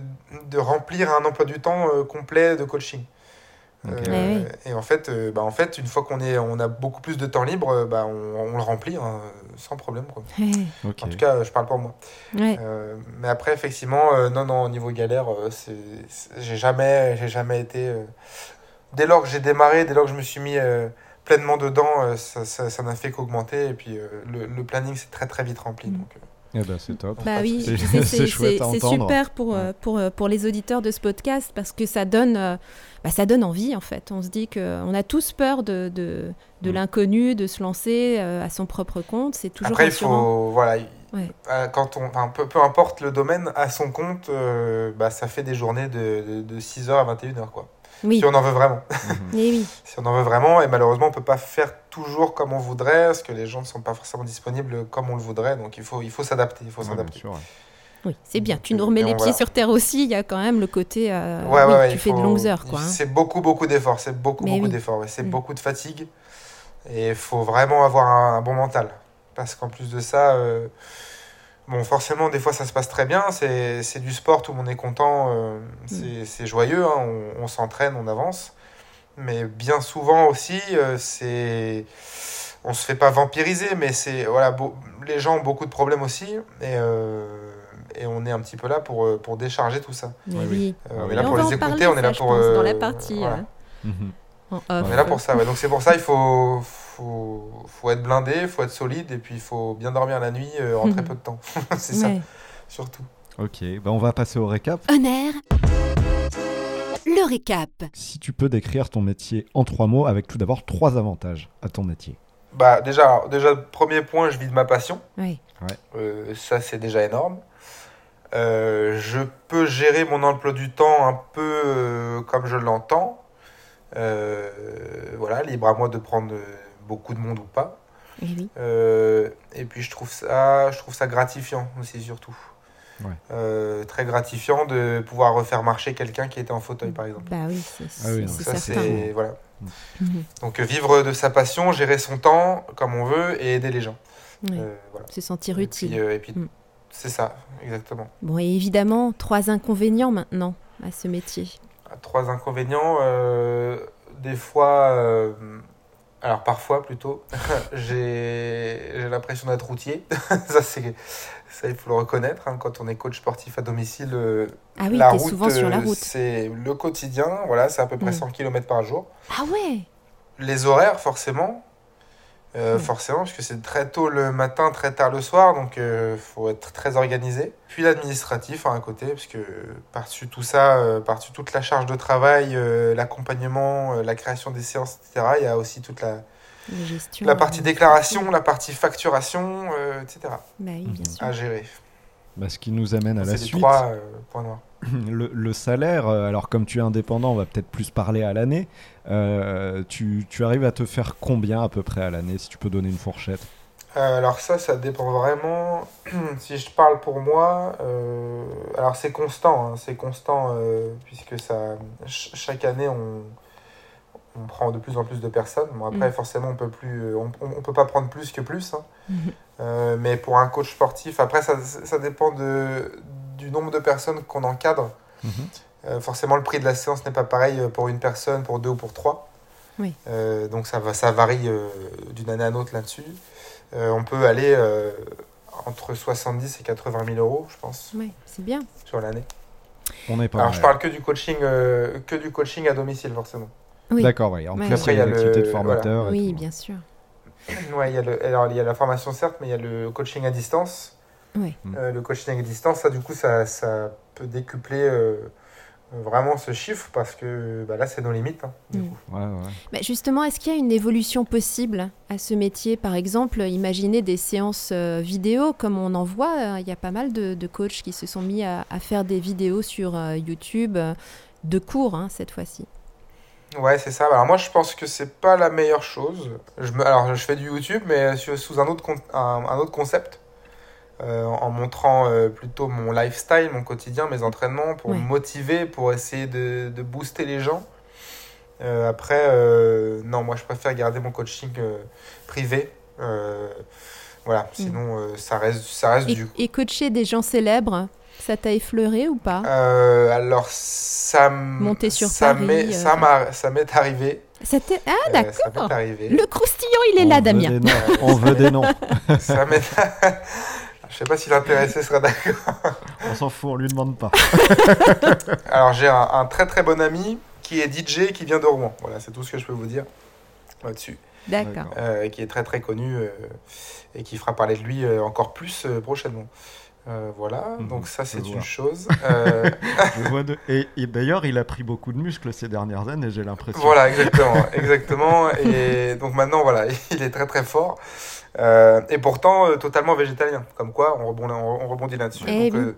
de remplir un emploi du temps euh, complet de coaching. Euh, oui. Et en fait, euh, bah, en fait, une fois qu'on est, on a beaucoup plus de temps libre, euh, bah, on, on le remplit hein, sans problème. Quoi. En tout cas, je parle pour moi. ouais. Euh, mais après, effectivement, euh, non, non, au niveau galère, euh, j'ai jamais, j'ai jamais été. euh, dès lors que j'ai démarré, dès lors que je me suis mis euh, pleinement dedans, euh, ça, ça, ça n'a fait qu'augmenter. Et puis, euh, le, le planning s'est très, très vite rempli. Mm. Donc, Eh ben, c'est top. Bah oui, c'est- super pour, pour, pour les auditeurs de ce podcast parce que ça donne, euh, bah, ça donne envie en fait. On se dit qu'on a tous peur de, de, de Mm. l'inconnu, de se lancer euh, à son propre compte. C'est toujours Après, il faut. Voilà. Ouais. euh, Quand on, enfin, peu, peu importe le domaine, à son compte, euh, bah, ça fait des journées de, de, 6h à 21h. Quoi. Oui, Si on en veut vraiment. Mhm. et oui. Si on en veut vraiment, et malheureusement, on peut pas faire toujours comme on voudrait, parce que les gens ne sont pas forcément disponibles comme on le voudrait, donc il faut, il faut s'adapter. Il faut s'adapter. ouais. Oui, c'est bien. Tu nous remets les pieds voilà. sur terre aussi. Il y a quand même le côté. euh, Ouais, oui, ouais, tu fais de longues heures, quoi. hein. C'est beaucoup, beaucoup d'efforts. C'est beaucoup, Mais beaucoup oui. d'efforts. C'est Mm. beaucoup de fatigue. Et il faut vraiment avoir un, un bon mental. Parce qu'en plus de ça, euh, bon, forcément, des fois, ça se passe très bien. C'est du sport, tout le monde est content. euh, c'est c'est joyeux. hein, on on s'entraîne, on avance. Mais bien souvent aussi, euh, c'est. On se fait pas vampiriser, mais c'est. Voilà, les gens ont beaucoup de problèmes aussi. Et, euh, et on est un petit peu là pour, euh, pour décharger tout ça. Oui, oui. oui. Euh, on oui. est là pour va les écouter, on est là pour. dans la partie. voilà. euh, Mhm. en off. On est là pour ça, ouais. Donc c'est pour ça il faut, faut, faut être blindé, il faut être solide et puis il faut bien dormir la nuit euh, en très peu de temps. c'est ça, Ouais. surtout. Ok, bah on va passer au récap. Honneur. Le récap. Si tu peux décrire ton métier en trois mots, avec tout d'abord trois avantages à ton métier. Bah déjà, déjà premier point, je vis de ma passion. Ouais. Euh, ça c'est déjà énorme. Euh, je peux gérer mon emploi du temps un peu euh, comme je l'entends. Euh, voilà, libre à moi de prendre beaucoup de monde ou pas. Oui. Et puis je trouve ça, je trouve ça gratifiant aussi surtout. Ouais. Euh, très gratifiant de pouvoir refaire marcher quelqu'un qui était en fauteuil par exemple. Bah oui, c'est Ah oui, donc Ça c'est voilà. Mhm. Donc euh, vivre de sa passion, gérer son temps comme on veut et aider les gens. Ouais. Euh, voilà. Se sentir Et utile. puis, euh, et puis, Mm. C'est ça, exactement. Bon, et évidemment, trois inconvénients maintenant à ce métier. Trois inconvénients. euh, des fois, euh, alors parfois plutôt, j'ai l'impression d'être routier. ça, ça, il faut le reconnaître. hein, quand on est coach sportif à domicile, euh, Ah oui, la route, souvent sur la route. c'est le quotidien. Voilà, c'est à peu près Mm. 100 km par jour. Ah ouais Les horaires, forcément. Euh, Mm. Forcément, parce que c'est très tôt le matin, très tard le soir, donc il faut être très organisé. Puis l'administratif hein, à côté, parce que par-dessus tout ça, euh, par-dessus toute la charge de travail, euh, l'accompagnement, euh, la création des séances, etc., il y a aussi toute la, La gestion. la partie euh, déclaration, la partie facturation, euh, etc., Bah oui, bien sûr. à gérer. Bah, ce qui nous amène à la C'est suite. trois euh, points noirs. Le, le salaire, euh, alors comme tu es indépendant, on va peut-être plus parler à l'année. Euh, tu, tu arrives à te faire combien à peu près à l'année, si tu peux donner une fourchette? Euh, alors ça, ça dépend vraiment. si je parle pour moi, euh, alors c'est constant, hein, c'est constant euh, puisque ça, ch- chaque année on, on prend de plus en plus de personnes. Bon après Mm. forcément on peut plus, on, on- on peut pas prendre plus que plus. hein. Mhm. Euh, mais pour un coach sportif, après ça, ça dépend de, du nombre de personnes qu'on encadre. Euh, forcément, le prix de la séance n'est pas pareil euh, pour une personne, pour deux ou pour trois. Oui. Euh, donc ça, va, ça varie euh, d'une année à l'autre là-dessus. Euh, on peut aller euh, entre 70 et 80 000 euros, je pense, Ouais, c'est bien. sur l'année. On est pas Alors mal. je parle que du coaching, euh, que du coaching à domicile forcément. Oui. D'accord, oui. En Ouais. plus, Après, il y a l'activité le- de formateur. Oui, tout. bien sûr. Ouais, il y a le, alors il y a la formation certes, mais il y a le coaching à distance. Oui. Euh, le coaching à distance, ça du coup, ça, ça peut décupler euh, vraiment ce chiffre parce que bah, là, c'est nos limites. hein, du Mm. coup. Ouais, ouais. Mais justement, est-ce qu'il y a une évolution possible à ce métier? Par exemple, imaginez des séances euh, vidéo, comme on en voit. euh, Il y a pas mal de, de coachs qui se sont mis à, à faire des vidéos sur euh, YouTube, euh, de cours hein, cette fois-ci. Ouais, c'est ça. Alors moi, je pense que c'est pas la meilleure chose. Je me... Alors, je fais du YouTube, mais sous un autre, con- un, un autre concept. Euh, en montrant euh, plutôt mon lifestyle, mon quotidien, mes entraînements, pour me motiver, pour essayer de, de booster les gens. Euh, après, euh, non, moi, je préfère garder mon coaching euh, privé. Euh, voilà, sinon, euh, ça reste, ça reste Et, du... et coacher des gens célèbres, ça t'a effleuré ou pas? Euh, alors, ça... Monter sur ça Paris, m'est- euh, ça m'a- ça m'est arrivé. Ça t'est- Ah, Euh, d'accord. ça m'est arrivé. Le croustillant, il est On là, veut Damien. des noms. On veut des noms. Ça m'est... Je sais pas si l'intéressé sera d'accord. On s'en fout, on lui demande pas. Alors j'ai un, un très très bon ami qui est DJ qui vient de Rouen. Voilà, c'est tout ce que je peux vous dire là-dessus. D'accord. Euh, qui est très très connu euh, et qui fera parler de lui euh, encore plus euh, prochainement. Euh, voilà, Mhm, donc ça c'est une chose. Euh, Je vois de- Et, et d'ailleurs, il a pris beaucoup de muscles ces dernières années, j'ai l'impression. voilà, exactement, exactement. Et donc maintenant, voilà, il est très très fort. Euh, et pourtant euh, totalement végétalien. Comme quoi, on rebondit, on, on rebondit là-dessus. Eh Donc, euh,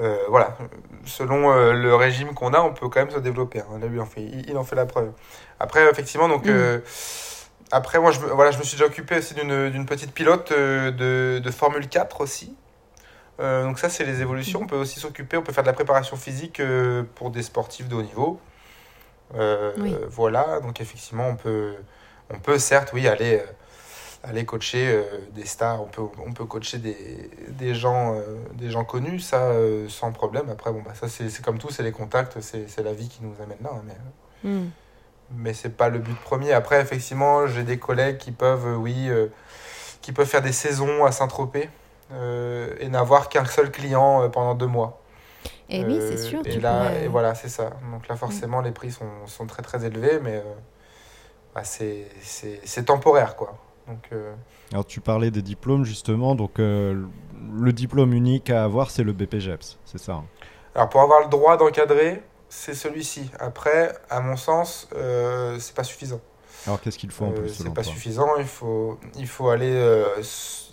euh, voilà, selon euh, le régime qu'on a, on peut quand même se développer. hein. Là, lui, il en fait, il, il en fait la preuve. Après, effectivement, donc. Mm. euh, après, moi, je, me- voilà, je me suis déjà occupé aussi d'une d'une petite pilote de, de Formule 4 aussi. Euh, donc ça, c'est les évolutions. On peut aussi s'occuper, on peut faire de la préparation physique euh, pour des sportifs de haut niveau. Euh, Oui. Voilà, donc effectivement, on peut, on peut certes, oui, aller, aller coacher des stars, on peut, on peut coacher des, des, gens, des gens connus, ça, sans problème. Après, bon, bah, ça, c'est comme tout, c'est les contacts, c'est la vie qui nous amène là. hein, mais, Hmm. mais c'est pas le but premier. Après, effectivement, j'ai des collègues qui peuvent, oui, qui peuvent faire des saisons à Saint-Tropez euh, et n'avoir qu'un seul client euh, pendant deux mois. Et Eh oui, Euh, c'est sûr. Et tu là, pourrais- Mm. et voilà, c'est ça. Donc là, forcément, les prix sont, sont très très élevés, mais euh, bah, c'est c'est- c'est temporaire, quoi. Donc, euh, Alors, tu parlais des diplômes, justement. Donc, euh, le diplôme unique à avoir, c'est le BPGEPS, c'est ça hein alors pour avoir le droit d'encadrer, c'est celui-ci. Après, à mon sens, euh, c'est pas suffisant. Alors, qu'est-ce qu'il faut en Euh, plus c'est pas toi suffisant. Il faut, il faut aller, euh,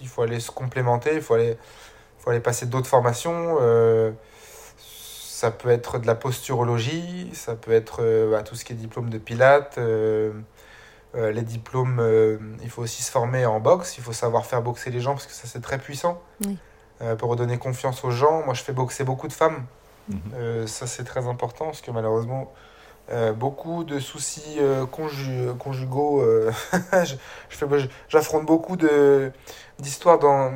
il faut aller se complémenter. Il faut aller faut aller passer d'autres formations. euh, ça peut être de la posturologie, ça peut être euh, bah, tout ce qui est diplôme de pilates. euh, euh, les diplômes, euh, il faut aussi se former en boxe, il faut savoir faire boxer les gens parce que ça c'est très puissant. Oui. Euh, pour redonner confiance aux gens. Moi je fais boxer beaucoup de femmes. Mhm. Euh, ça c'est très important parce que malheureusement euh, beaucoup de soucis euh, conju- conjugaux. euh, j'affronte beaucoup d'histoires dans,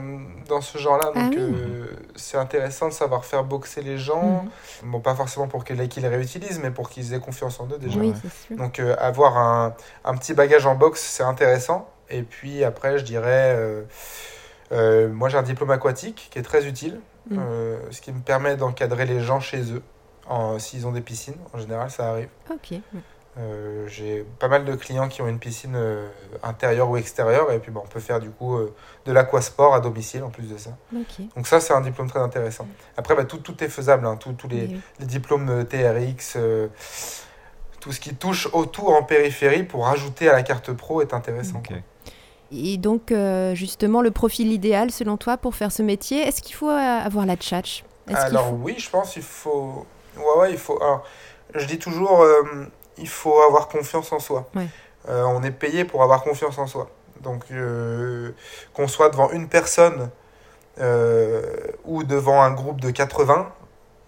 dans ce genre-là. Ah Donc oui. euh, c'est intéressant de savoir faire boxer les gens. Mhm. Bon, pas forcément pour qu'ils qu'ils les réutilisent, mais pour qu'ils aient confiance en eux déjà. Oui, sûr. Donc avoir un, un petit bagage en boxe, c'est intéressant. Et puis après, je dirais, moi j'ai un diplôme aquatique qui est très utile, euh, ce qui me permet d'encadrer les gens chez eux, s'ils ont des piscines. En général, ça arrive. Ok. Euh, j'ai pas mal de clients qui ont une piscine euh, intérieure ou extérieure, et puis bah, on peut faire du coup euh, de l'aquasport à domicile en plus de ça. Ok. Donc ça, c'est un diplôme très intéressant. Après, bah, tout, tout est faisable, hein, tous tous les, Oui, les diplômes TRX, euh, tout ce qui touche autour en périphérie pour ajouter à la carte pro est intéressant. Ok. Et donc, euh, justement, le profil idéal, selon toi, pour faire ce métier, est-ce qu'il faut avoir la tchatch? Alors faut- oui, je pense qu'il faut... Ouais, ouais, il faut... alors, je dis toujours, euh, il faut avoir confiance en soi. Ouais. Euh, on est payé pour avoir confiance en soi. Donc, euh, qu'on soit devant une personne ou devant un groupe de 80,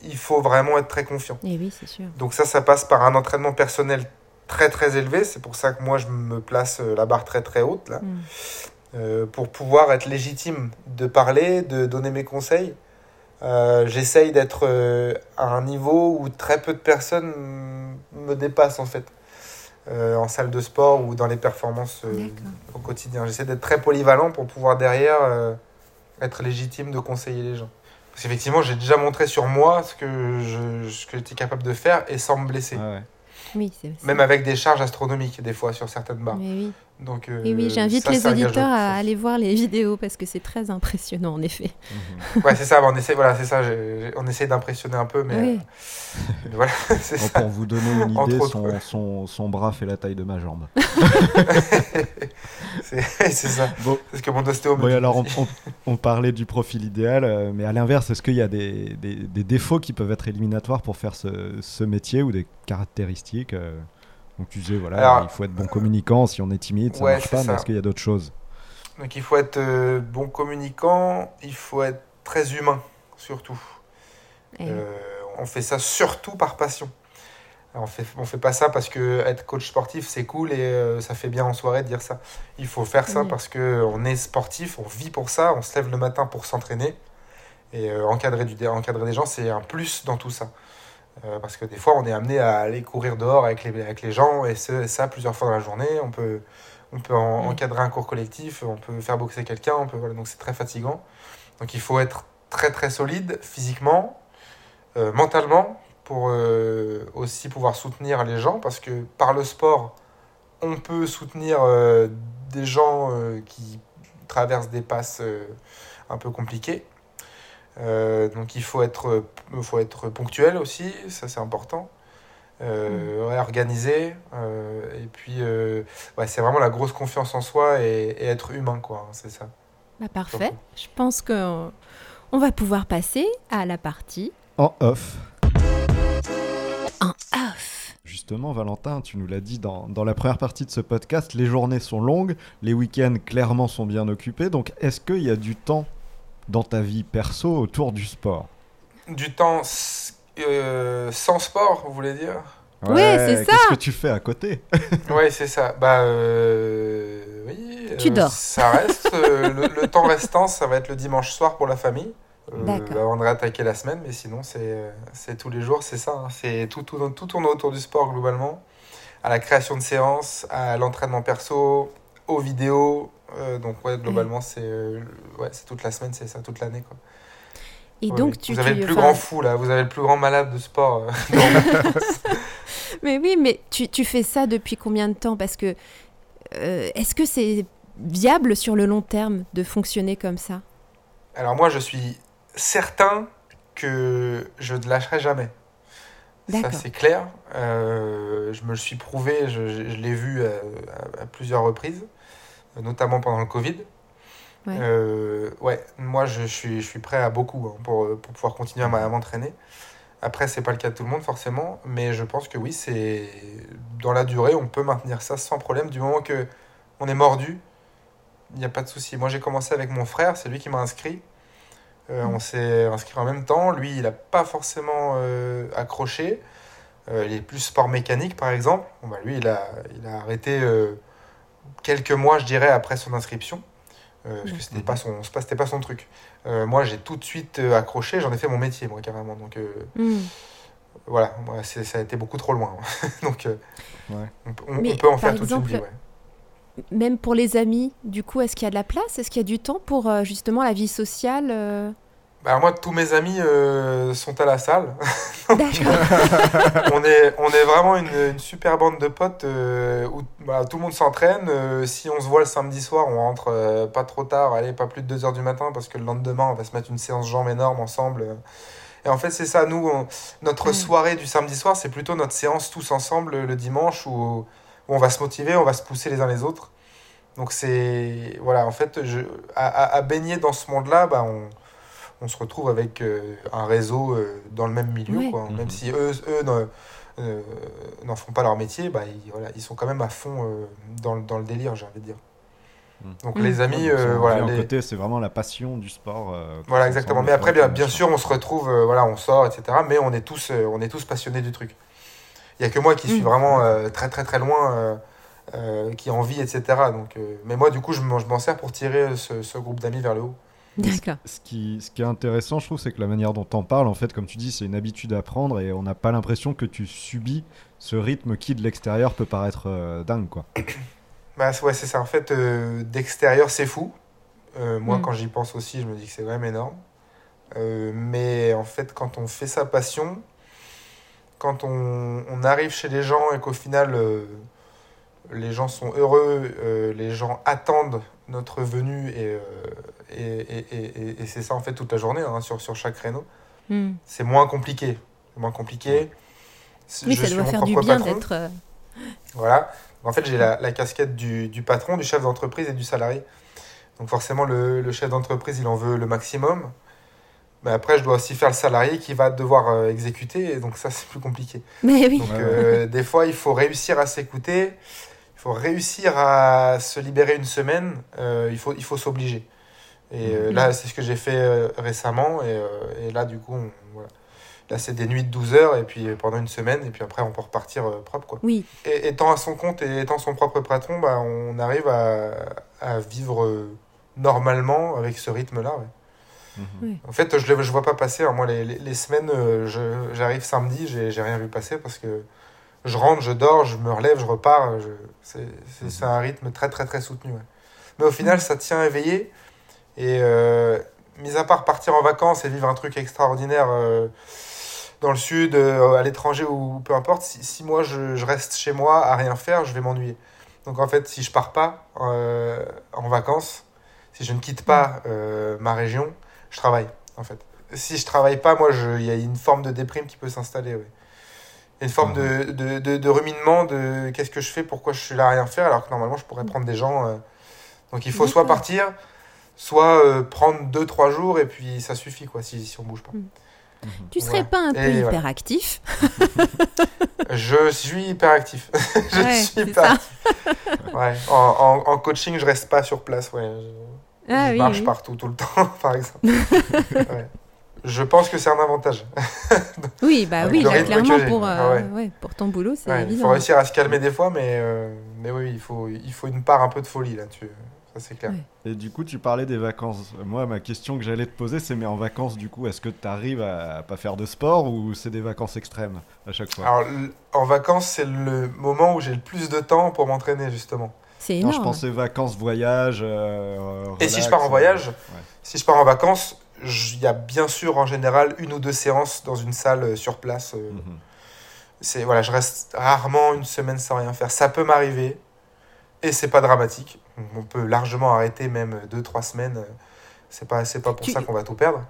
il faut vraiment être très confiant. Eh oui, c'est sûr. Donc ça, ça passe par un entraînement personnel très très élevé. C'est pour ça que moi, je me place la barre très très haute là, Mm. Euh, pour pouvoir être légitime de parler, de donner mes conseils. Euh, J'essaye d'être euh, à un niveau où très peu de personnes me dépassent en fait, Euh, en salle de sport ou dans les performances euh, au quotidien. J'essaie d'être très polyvalent pour pouvoir derrière euh, être légitime de conseiller les gens. Parce qu'effectivement, j'ai déjà montré sur moi ce que je- ce que j'étais capable de faire et sans me blesser. Ouais, ouais. Oui, c'est c'est- Même avec des charges astronomiques, des fois, sur certaines barres. Mais oui. Donc, euh, Et oui, j'invite ça, les auditeurs à aller voir les vidéos parce que c'est très impressionnant, en effet. Mhm. Ouais, c'est ça, on essaie, voilà, c'est ça, j'ai- j'ai- on essaie d'impressionner un peu, mais Oui. euh, voilà, c'est Bon, ça. pour vous donner une idée, autres, son, ouais. son, son bras fait la taille de ma jambe. C'est c'est ça. Bon. C'est ce que mon ostéo dit alors on, on- on parlait du profil idéal, euh, mais à l'inverse, est-ce qu'il y a des, des- des défauts qui peuvent être éliminatoires pour faire ce, ce métier ou des caractéristiques euh, Donc tu disais, voilà, Alors, il faut être bon communicant, si on est timide, ça ouais, marche pas, mais est-ce qu'il y a d'autres choses? Donc il faut être euh, bon communicant, il faut être très humain, surtout. Euh, on fait ça surtout par passion. Alors, on fait, on fait pas ça parce que être coach sportif c'est cool et euh, ça fait bien en soirée de dire ça. Il faut faire ça Oui. parce que on est sportif, on vit pour ça, on se lève le matin pour s'entraîner et euh, encadrer, du, encadrer des gens c'est un plus dans tout ça. Euh, parce que des fois on est amené à aller courir dehors avec les, avec les gens et ça plusieurs fois dans la journée. On peut, on peut en- Oui. encadrer un cours collectif, on peut faire boxer quelqu'un, on peut, voilà, donc c'est très fatigant. Donc il faut être très très solide physiquement, euh, mentalement, pour euh, aussi pouvoir soutenir les gens, parce que par le sport, on peut soutenir des gens qui traversent des passes un peu compliquées. Euh, donc il faut être, euh, faut être ponctuel aussi, ça c'est important. Euh, ouais, organisé. euh, et puis, euh, ouais, c'est vraiment la grosse confiance en soi et, et être humain, quoi. hein, c'est ça. Bah, parfait. Je pense qu'on on va pouvoir passer à la partie En off. En off. Justement, Valentin, tu nous l'as dit dans, dans la première partie de ce podcast, les journées sont longues, les week-ends clairement sont bien occupés, donc est-ce qu'il y a du temps dans ta vie perso autour du sport Du temps euh, sans sport, vous voulez dire? Ouais, c'est ça. Qu'est-ce que tu fais à côté? Ouais, c'est ça. Bah, euh, oui. Tu euh, dors. Ça reste. euh, le, le temps restant, ça va être le dimanche soir pour la famille. Euh, D'accord. avant de réattaquer la semaine, mais sinon, c'est c'est tous les jours, c'est ça. hein. C'est tout, tout, tout tourne autour du sport globalement. À la création de séances, à l'entraînement perso, aux vidéos. Euh, donc, ouais, globalement, c'est euh, ouais, toute la semaine, c'est ça, toute l'année. quoi. Et Ouais, donc, ouais. tu, vous avez tu- le plus enfin, grand fou, là. Vous avez le plus grand malade de sport. euh, Mais oui, mais tu, tu fais ça depuis combien de temps? Parce que euh, est-ce que c'est viable sur le long terme de fonctionner comme ça? Alors moi, je suis certain que je ne lâcherai jamais. Ça, c'est clair. Euh, je me le suis prouvé, je, je- je l'ai vu à, à plusieurs reprises, notamment pendant le Covid. Ouais. Euh, ouais, moi je suis, je suis prêt à beaucoup hein, pour, pour pouvoir continuer à m'entraîner. Après, c'est pas le cas de tout le monde forcément, mais je pense que oui, c'est dans la durée, on peut maintenir ça sans problème du moment que on est mordu. Il n'y a pas de souci. Moi, j'ai commencé avec mon frère, c'est lui qui m'a inscrit. Euh, Mm. On s'est inscrit en même temps. Lui, il n'a pas forcément euh, accroché. Euh, il est plus sport mécanique, par exemple. Bon, bah, lui, il a, il a arrêté euh, quelques mois, je dirais, après son inscription. Euh, parce que c'était pas son, pas- c'était pas son truc. Euh, moi, j'ai tout de suite euh, accroché. J'en ai fait mon métier, moi, carrément. Donc, euh, Hmm. voilà, moi, ça a été beaucoup trop loin. Donc, euh, Ouais. on, peut- on- Mais on peut en faire toute une exemple, vie. Ouais. Même pour les amis, du coup, est-ce qu'il y a de la place? Est-ce qu'il y a du temps pour euh, justement la vie sociale alors moi, tous mes amis euh, sont à la salle. D'accord. on, est, on est vraiment une, une super bande de potes euh, où bah, tout le monde s'entraîne. Euh, si on se voit le samedi soir, on rentre euh, pas trop tard, allez, pas plus de 2 heures du matin, parce que le lendemain, on va se mettre une séance jambes énorme ensemble. Et en fait, c'est ça, nous, on- notre Ouais. soirée du samedi soir, c'est plutôt notre séance tous ensemble le, le dimanche où, où on va se motiver, on va se pousser les uns les autres. Donc c'est... Voilà, en fait, je, à, à- à baigner dans ce monde-là, bah, on, on se retrouve avec euh, un réseau euh, dans le même milieu. Quoi. Mhm. Même si eux, eux ne- euh, n'en font pas leur métier, bah, ils, voilà, ils sont quand même à fond euh, dans, le- dans le délire, j'ai envie de dire. Mhm. Donc Mhm. les amis, Ouais, donc, euh, son voilà, les- côté, c'est vraiment la passion du sport. euh, voilà, exactement. Mais après, bien, bien sûr, on se retrouve, euh, voilà, on sort, etc. Mais on est tous, euh, on est tous passionnés du truc. Il y a que moi qui suis Mm. vraiment euh, très, très, très loin, euh, euh, qui a envie, etc. Donc, euh, mais moi, du coup, je m'en je m'en sers pour tirer ce, ce groupe d'amis vers le haut. D'accord. Ce qui, ce qui est intéressant, je trouve, c'est que la manière dont t'en parles, en fait, comme tu dis, c'est une habitude à prendre et on n'a pas l'impression que tu subis ce rythme qui, de l'extérieur, peut paraître euh, dingue, quoi. Bah, c'est- ouais, c'est ça. En fait, euh, d'extérieur, c'est fou. Euh, moi, Mm. quand j'y pense aussi, je me dis que c'est quand même énorme. Euh, mais en fait, quand on fait sa passion, quand on, on arrive chez les gens et qu'au final, euh, les gens sont heureux, euh, les gens attendent notre venue et, euh, et, et, et- et- et c'est ça en fait toute la journée hein, sur, sur chaque créneau. Hmm. C'est moins compliqué. C'est moins compliqué. Oui, Je ça suis doit faire du bien patron. d'être. euh, Voilà. En fait, j'ai la, la casquette du, du patron, du chef d'entreprise et du salarié. Donc forcément, le, le chef d'entreprise, il en veut le maximum. Mais après, je dois aussi faire le salarié qui va devoir euh, exécuter. Et donc ça, c'est plus compliqué. Mais oui. Donc euh, des fois, il faut réussir à s'écouter. Il faut réussir à se libérer une semaine. euh, il faut, il faut s'obliger. Et euh, là, c'est ce que j'ai fait euh, récemment. Et, euh, et là, du coup, on- voilà. Là, c'est des nuits de 12 heures. Et puis pendant une semaine. Et puis après, on peut repartir euh, propre. Quoi. Oui. Et, étant à son compte et étant son propre patron, bah, on arrive à, à vivre euh, normalement avec ce rythme-là. ouais. Mhm. En fait, je ne je vois pas passer. hein. Moi, les, les, les semaines, euh, je- j'arrive samedi, j'ai j'ai rien vu passer parce que je rentre, je dors, je me relève, je repars. je- C'est c'est- c'est un rythme très, très, très soutenu. ouais. Mais au final, ça tient éveillé. Et euh, mis à part partir en vacances et vivre un truc extraordinaire euh, dans le sud, euh, à l'étranger ou peu importe, si, si moi je, je reste chez moi à rien faire, je vais m'ennuyer. Donc en fait, si je pars pas euh, en vacances, si je ne quitte pas euh, ma région, je travaille en fait. Si je travaille pas, moi, il y a une forme de déprime qui peut s'installer. ouais. Il y a une forme de, de, de, de ruminement de qu'est-ce que je fais, pourquoi je suis là à rien faire, alors que normalement je pourrais prendre des gens. euh. Donc il faut soit partir, soit euh, prendre 2-3 jours et puis ça suffit quoi si, si on bouge pas. Tu serais Ouais. pas un peu Et voilà. hyperactif? Je suis hyper actif. je Ouais, suis c'est hyper ça. actif. Ouais. En, en, en coaching, je reste pas sur place. Ouais. Je, Ah je oui, marche oui. partout tout le temps, par exemple. Ouais. Je pense que c'est un avantage. Oui, bah oui, là, clairement, pour, Ah euh, ouais. ouais, pour ton boulot, c'est Ouais, il évident. faut réussir à se calmer des fois, mais, euh, mais oui, il faut, il faut une part un peu de folie là-dessus. Ça, c'est clair. Ouais. Et du coup, tu parlais des vacances. Moi, ma question que j'allais te poser, c'est mais en vacances, du coup, est-ce que tu arrives à pas faire de sport ou c'est des vacances extrêmes à chaque fois? Alors, en vacances, c'est le moment où j'ai le plus de temps pour m'entraîner, justement. C'est Non, énorme. je pensais vacances, voyage. euh, Et si je pars en euh, voyage, ouais. si je pars en vacances, il y a bien sûr en général une ou deux séances dans une salle euh, sur place. euh, Mhm. C'est voilà, je reste rarement une semaine sans rien faire. Ça peut m'arriver et c'est pas dramatique. On peut largement arrêter même deux trois semaines. C'est pas c'est pas pour Tu- ça qu'on va tout perdre.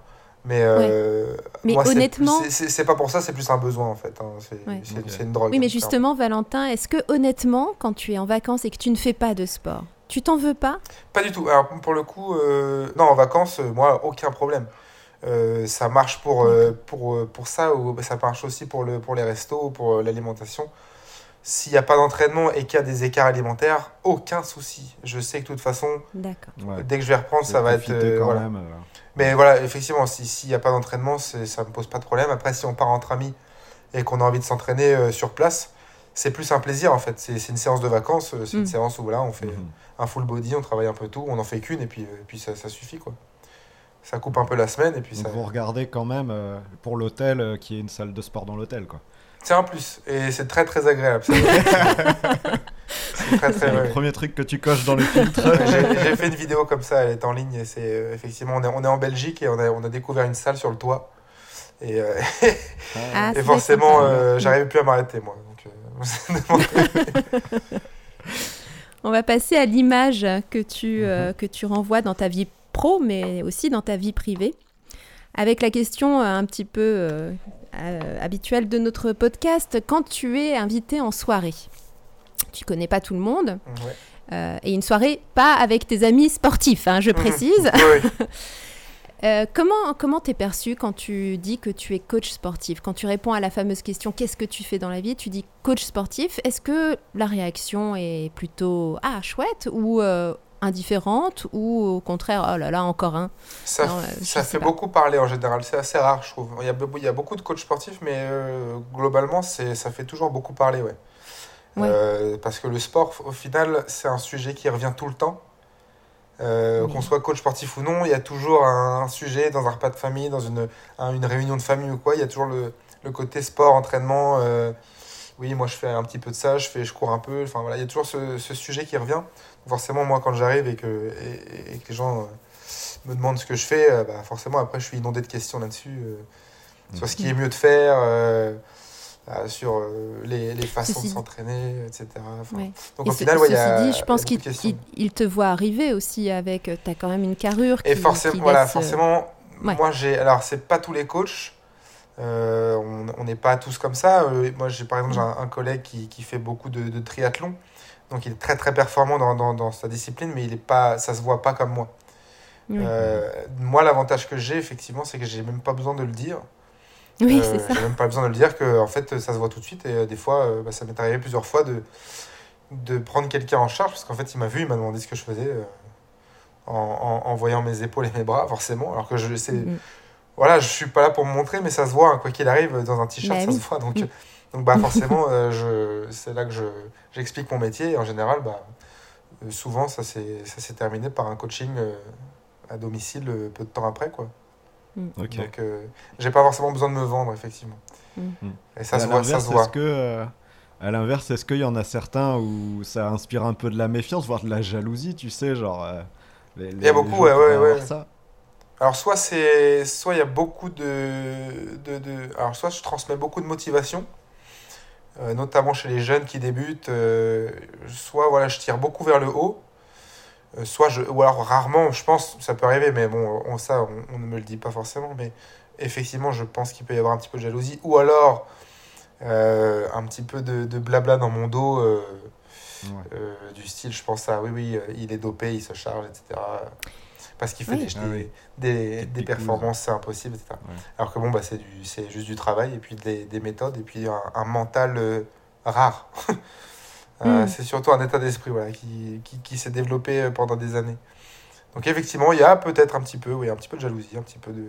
Mais, euh, Mais moi, c'est- honnêtement- c'est- pas pour ça, c'est plus un besoin en fait. hein. C'est Ouais. une drogue. Oui, mais hein, justement, Valentin, est-ce que honnêtement, quand tu es en vacances et que tu ne fais pas de sport, Tu t'en veux pas? Pas du tout. Alors, pour le coup, euh, non, en vacances, euh, moi, aucun problème. Euh, ça marche pour, euh, pour, pour ça, ou ça marche aussi pour, le, pour les restos, pour euh, l'alimentation. S'il n'y a pas d'entraînement et qu'il y a des écarts alimentaires, aucun souci. Je sais que de toute façon. Ouais. dès que je vais reprendre, ça va être. Euh, quand voilà. même. euh. Mais voilà, effectivement, si- s'il n'y a pas d'entraînement, ça ne me pose pas de problème. Après, si on part entre amis et qu'on a envie de s'entraîner euh, sur place, c'est plus un plaisir en fait. C'est une séance de vacances, euh, c'est une Mm. séance où voilà, on fait Mhm. un full body, on travaille un peu tout, on n'en fait qu'une et puis, puis ça, ça suffit quoi. Ça coupe un peu la semaine et puis Donc ça. vous regardez quand même euh, pour l'hôtel euh, y ait une salle de sport dans l'hôtel quoi. C'est un plus et c'est très très agréable. C'est très très. le ouais. premier truc que tu coches dans le filtre. J'ai fait une vidéo comme ça, elle est en ligne et c'est euh, effectivement on est, on est en Belgique et on a, on a découvert une salle sur le toit et, euh, Ah, et forcément euh, j'arrivais plus à m'arrêter moi. Donc, euh, On va passer à l'image que tu, Mhm. euh, que tu renvoies dans ta vie pro, mais aussi dans ta vie privée. Avec la question un petit peu euh, habituelle de notre podcast, quand tu es invité en soirée, tu connais pas tout le monde, ouais. euh, et une soirée pas avec tes amis sportifs, hein, je précise. Oui. Euh, comment comment t'es perçu quand tu dis que tu es coach sportif? Quand tu réponds à la fameuse question qu'est-ce que tu fais dans la vie? Tu dis coach sportif. Est-ce que la réaction est plutôt ah chouette ou euh, indifférente ou au contraire oh là là encore un Ça, Non, euh, fait pas. beaucoup parler en général, c'est assez rare je trouve. Il y a, il y a beaucoup de coachs sportifs mais euh, globalement ça fait toujours beaucoup parler. Ouais. Ouais. Euh, parce que le sport au final c'est un sujet qui revient tout le temps. Euh, Oui. Qu'on soit coach sportif ou non, il y a toujours un, un sujet dans un repas de famille, dans une, un- une réunion de famille ou quoi, il y a toujours le, le côté sport, entraînement. Oui, moi je fais un petit peu de ça, je, fais, je cours un peu. Enfin voilà, il y a toujours ce, ce sujet qui revient. Forcément, moi quand j'arrive et que, et, et que les gens euh, me demandent ce que je fais, euh, bah, forcément après je suis inondé de questions là-dessus. euh, Sur ce qui est mieux de faire, euh, sur euh, les, les façons Ceci de s'entraîner, etc. Enfin, Ouais. Donc Et au ce- final, ouais, il y a, dit, je pense qu'il il- te voit arriver aussi avec. Tu as quand même une carrure qui. Et forcément, qui voilà, laisse, forcément, ouais. moi j'ai. Alors, c'est pas tous les coachs, euh, on n'est pas tous comme ça. Euh, moi, j'ai par exemple j'ai un, un collègue qui, qui fait beaucoup de, de triathlon, donc il est très très performant dans, dans, dans sa discipline, mais il est pas, ça se voit pas comme moi. Oui, Euh, moi, l'avantage que j'ai, effectivement, c'est que j'ai même pas besoin de le dire. Oui, c'est ça. J'ai même pas besoin de le dire que en fait ça se voit tout de suite et des fois bah, ça m'est arrivé plusieurs fois de de prendre quelqu'un en charge parce qu'en fait il m'a vu, il m'a demandé ce que je faisais en, en, en voyant mes épaules et mes bras forcément alors que je sais Mm. Voilà je suis pas là pour me montrer mais ça se voit hein, quoi qu'il arrive dans un t-shirt Bah ça oui. se voit donc Mm. donc bah forcément euh, je c'est là que je j'explique mon métier et en général bah euh, souvent ça s'est ça s'est terminé par un coaching euh, à domicile euh, peu de temps après quoi Ok. donc, euh, j'ai pas forcément besoin de me vendre, effectivement. Mm. Et ça Et se voit, ça se voit. Est-ce que, euh, à l'inverse, est-ce qu'il y en a certains où ça inspire un peu de la méfiance, voire de la jalousie, tu sais, genre. euh, les- y a beaucoup, ouais, ouais, ouais. ça? Alors, soit c'est, soit il y a beaucoup de, de, de- alors soit je transmets beaucoup de motivation, euh, notamment chez les jeunes qui débutent. euh, soit voilà, je tire beaucoup vers le haut. euh, soit je, ou alors rarement, je pense, ça peut arriver, mais bon, on, ça, on, on ne me le dit pas forcément, mais effectivement, je pense qu'il peut y avoir un petit peu de jalousie, ou alors un petit peu de, de blabla dans mon dos. Ouais. Du style, je pense à oui, oui, il est dopé, il se charge, etc. Parce qu'il fait Oui. des, Ah des, oui. des, Des des picouzes. performances, c'est impossible, etc. Ouais. Alors que bon, bah, c'est, du, c'est juste du travail, et puis des, des méthodes, et puis un, un mental euh, rare. Euh, Mm. C'est surtout un état d'esprit voilà, qui, qui, qui s'est développé euh, pendant des années. Donc effectivement, il y a peut-être un petit peu, oui, un petit peu de jalousie, un petit peu de...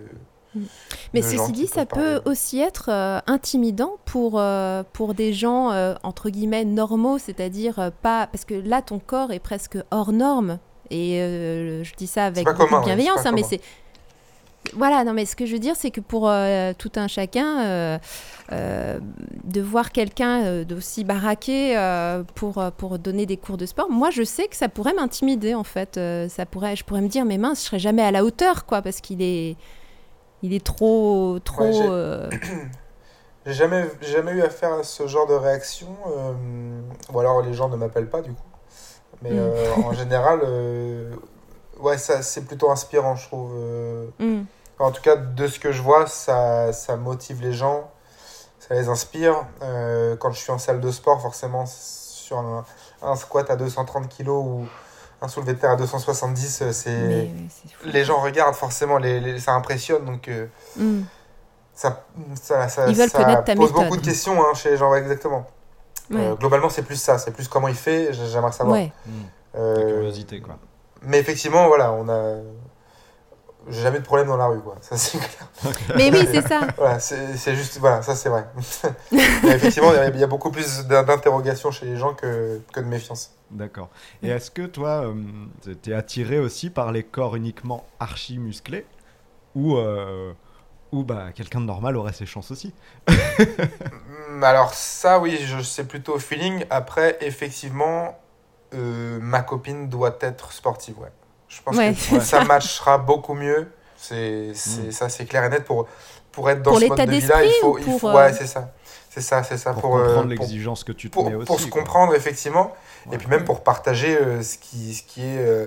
Mais de gens ceci dit, ça parler. peut aussi être euh, intimidant pour, euh, pour des gens, euh, entre guillemets, normaux, c'est-à-dire euh, pas... Parce que là, ton corps est presque hors norme. Et euh, je dis ça avec beaucoup commun, de bienveillance, hein, mais c'est... Voilà, non, mais ce que je veux dire, c'est que pour euh, tout un chacun, euh, euh, de voir quelqu'un d'aussi baraqué pour, pour donner des cours de sport, moi, je sais que ça pourrait m'intimider, en fait. Ça pourrait, je pourrais me dire, mais mince, je serais jamais à la hauteur, quoi, parce qu'il est... Il est trop, trop. Ouais, j'ai- jamais, jamais eu affaire à ce genre de réaction, ou alors les gens ne m'appellent pas du coup. Mais Mm. euh, en général, euh, ouais, ça c'est plutôt inspirant, je trouve. euh. hmm. En tout cas, de ce que je vois, ça, ça motive les gens, ça les inspire. Quand je suis en salle de sport, forcément, sur un, un squat à 230 kg ou un soulevé de terre à 270, euh, c'est les gens regardent forcément, les, les- ça impressionne, donc euh, Mm. ça, ça, ça, Ils veulent ça connaître ta pose méthode. beaucoup de questions hein, chez les gens, ouais, exactement. Ouais. Euh, globalement, c'est plus ça, c'est plus comment il fait, j'aimerais savoir. Ouais. Euh, La curiosité, quoi. mais effectivement, voilà, on a. J'ai jamais de problème dans la rue, quoi. Ça, c'est clair. Mais oui, c'est ça. Voilà, c'est c'est juste. Voilà, ça, c'est vrai. Mais effectivement, il y a- il y a beaucoup plus d'in- d'interrogations chez les gens que, que de méfiance. D'accord. Et est-ce que toi, euh, t'es attiré aussi par les corps uniquement archi musclés ou, euh, ou bah, quelqu'un de normal aurait ses chances aussi Hum, Alors, ça, oui, je c'est plutôt au feeling. Après, effectivement, euh, ma copine doit être sportive, ouais. Je pense Ouais. que ça matchera beaucoup mieux. C'est c'est- Mm. ça, c'est clair et net. Pour, pour être dans Pour ce mode l'état de vie-là, il d'esprit faut. il faut- euh, Ouais, c'est ça. C'est ça, c'est ça. Pour, Pour, euh, comprendre pour- l'exigence que tu te pour, mets aussi. pour se quoi. comprendre effectivement Ouais. et puis même pour partager euh, ce qui ce qui est euh,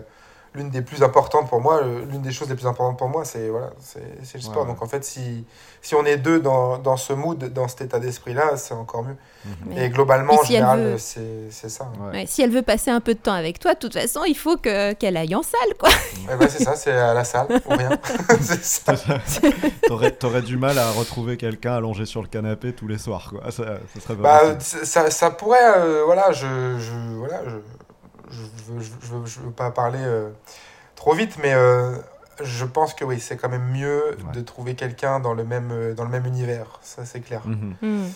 l'une des plus importantes pour moi l'une des choses les plus importantes pour moi c'est voilà c'est c'est le sport Ouais, ouais. donc en fait si si on est deux dans, dans ce mood dans cet état d'esprit là c'est encore mieux Mhm. Et globalement en si général veut- c'est c'est ça hein. Ouais. Ouais, si elle veut passer un peu de temps avec toi, de toute façon, il faut que qu'elle aille en salle, quoi. Eh ben, c'est ça c'est à la salle ou rien T'aurais, t'aurais du mal à retrouver quelqu'un allongé sur le canapé tous les soirs, quoi. Ça, ça serait Bah, ça, ça pourrait, euh, voilà, je, je, voilà, je, je, veux, je, je veux, je veux pas parler euh, trop vite, mais euh, je pense que oui, c'est quand même mieux Ouais. de trouver quelqu'un dans le même, euh, dans le même univers, ça c'est clair. Mhm. Mm.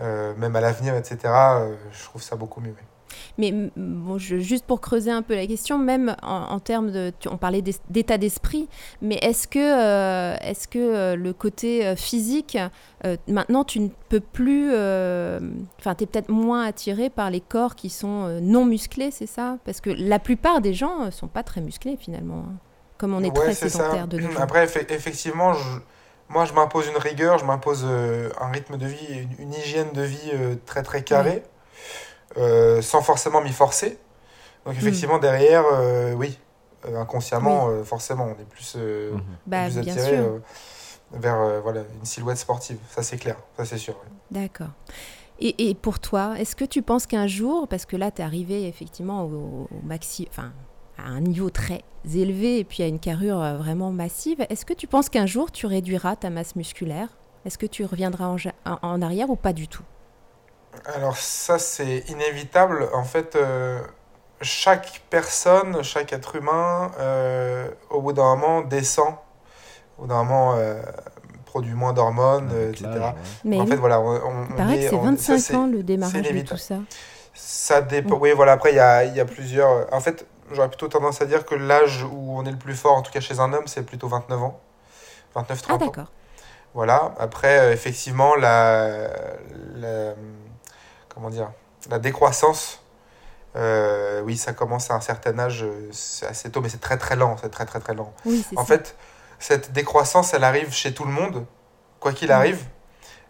Euh, même à l'avenir, etc. euh, je trouve ça beaucoup mieux. oui. Mais bon, je- juste pour creuser un peu la question, même en, en termes de, tu- on parlait d'état d'esprit, mais est-ce que, euh, est-ce que euh, le côté euh, physique, euh, maintenant tu ne peux plus, enfin tu es peut-être moins attiré par les corps qui sont non musclés, c'est ça? Parce que la plupart des gens ne sont pas très musclés finalement, hein. comme on est Ouais, très c'est ça. sédentaire de nos jours. Après, effe- effectivement, je- moi je m'impose une rigueur, je m'impose un rythme de vie, une, une hygiène de vie très très carrée, euh, sans forcément m'y forcer. Donc effectivement, derrière, euh, oui, euh, inconsciemment, euh, forcément, on est plus, euh, Mhm. Bah, plus attiré euh, vers euh, voilà, une silhouette sportive. Ça c'est clair, ça c'est sûr. D'accord. Et, et pour toi, est-ce que tu penses qu'un jour, parce que là, tu es arrivé effectivement au, au maxi, enfin, à un niveau très élevé et puis à une carrure vraiment massive, est-ce que tu penses qu'un jour, tu réduiras ta masse musculaire? Est-ce que tu reviendras en, ja- en- en arrière ou pas du tout? Alors ça c'est inévitable. En fait, euh, chaque personne, chaque être humain, euh, au bout d'un moment descend, au bout d'un moment euh, produit moins d'hormones, euh, etc. Mais en oui, fait, voilà, on, on- il on paraît est- que c'est on- 25 ça, ans le démarrage de tout ça. Ça dépend. Mm. Oui, voilà. Après, il y a, il y a plusieurs. En fait, j'aurais plutôt tendance à dire que l'âge où on est le plus fort, en tout cas chez un homme, c'est plutôt 29 ans. 29-30 Ah ans. d'accord. Voilà. Après, euh, effectivement, la, la- comment dire, la décroissance. euh, oui, ça commence à un certain âge, c'est assez tôt, mais c'est très très lent, c'est très très très lent. Oui, En ça. fait, cette décroissance, elle arrive chez tout le monde, quoi qu'il arrive.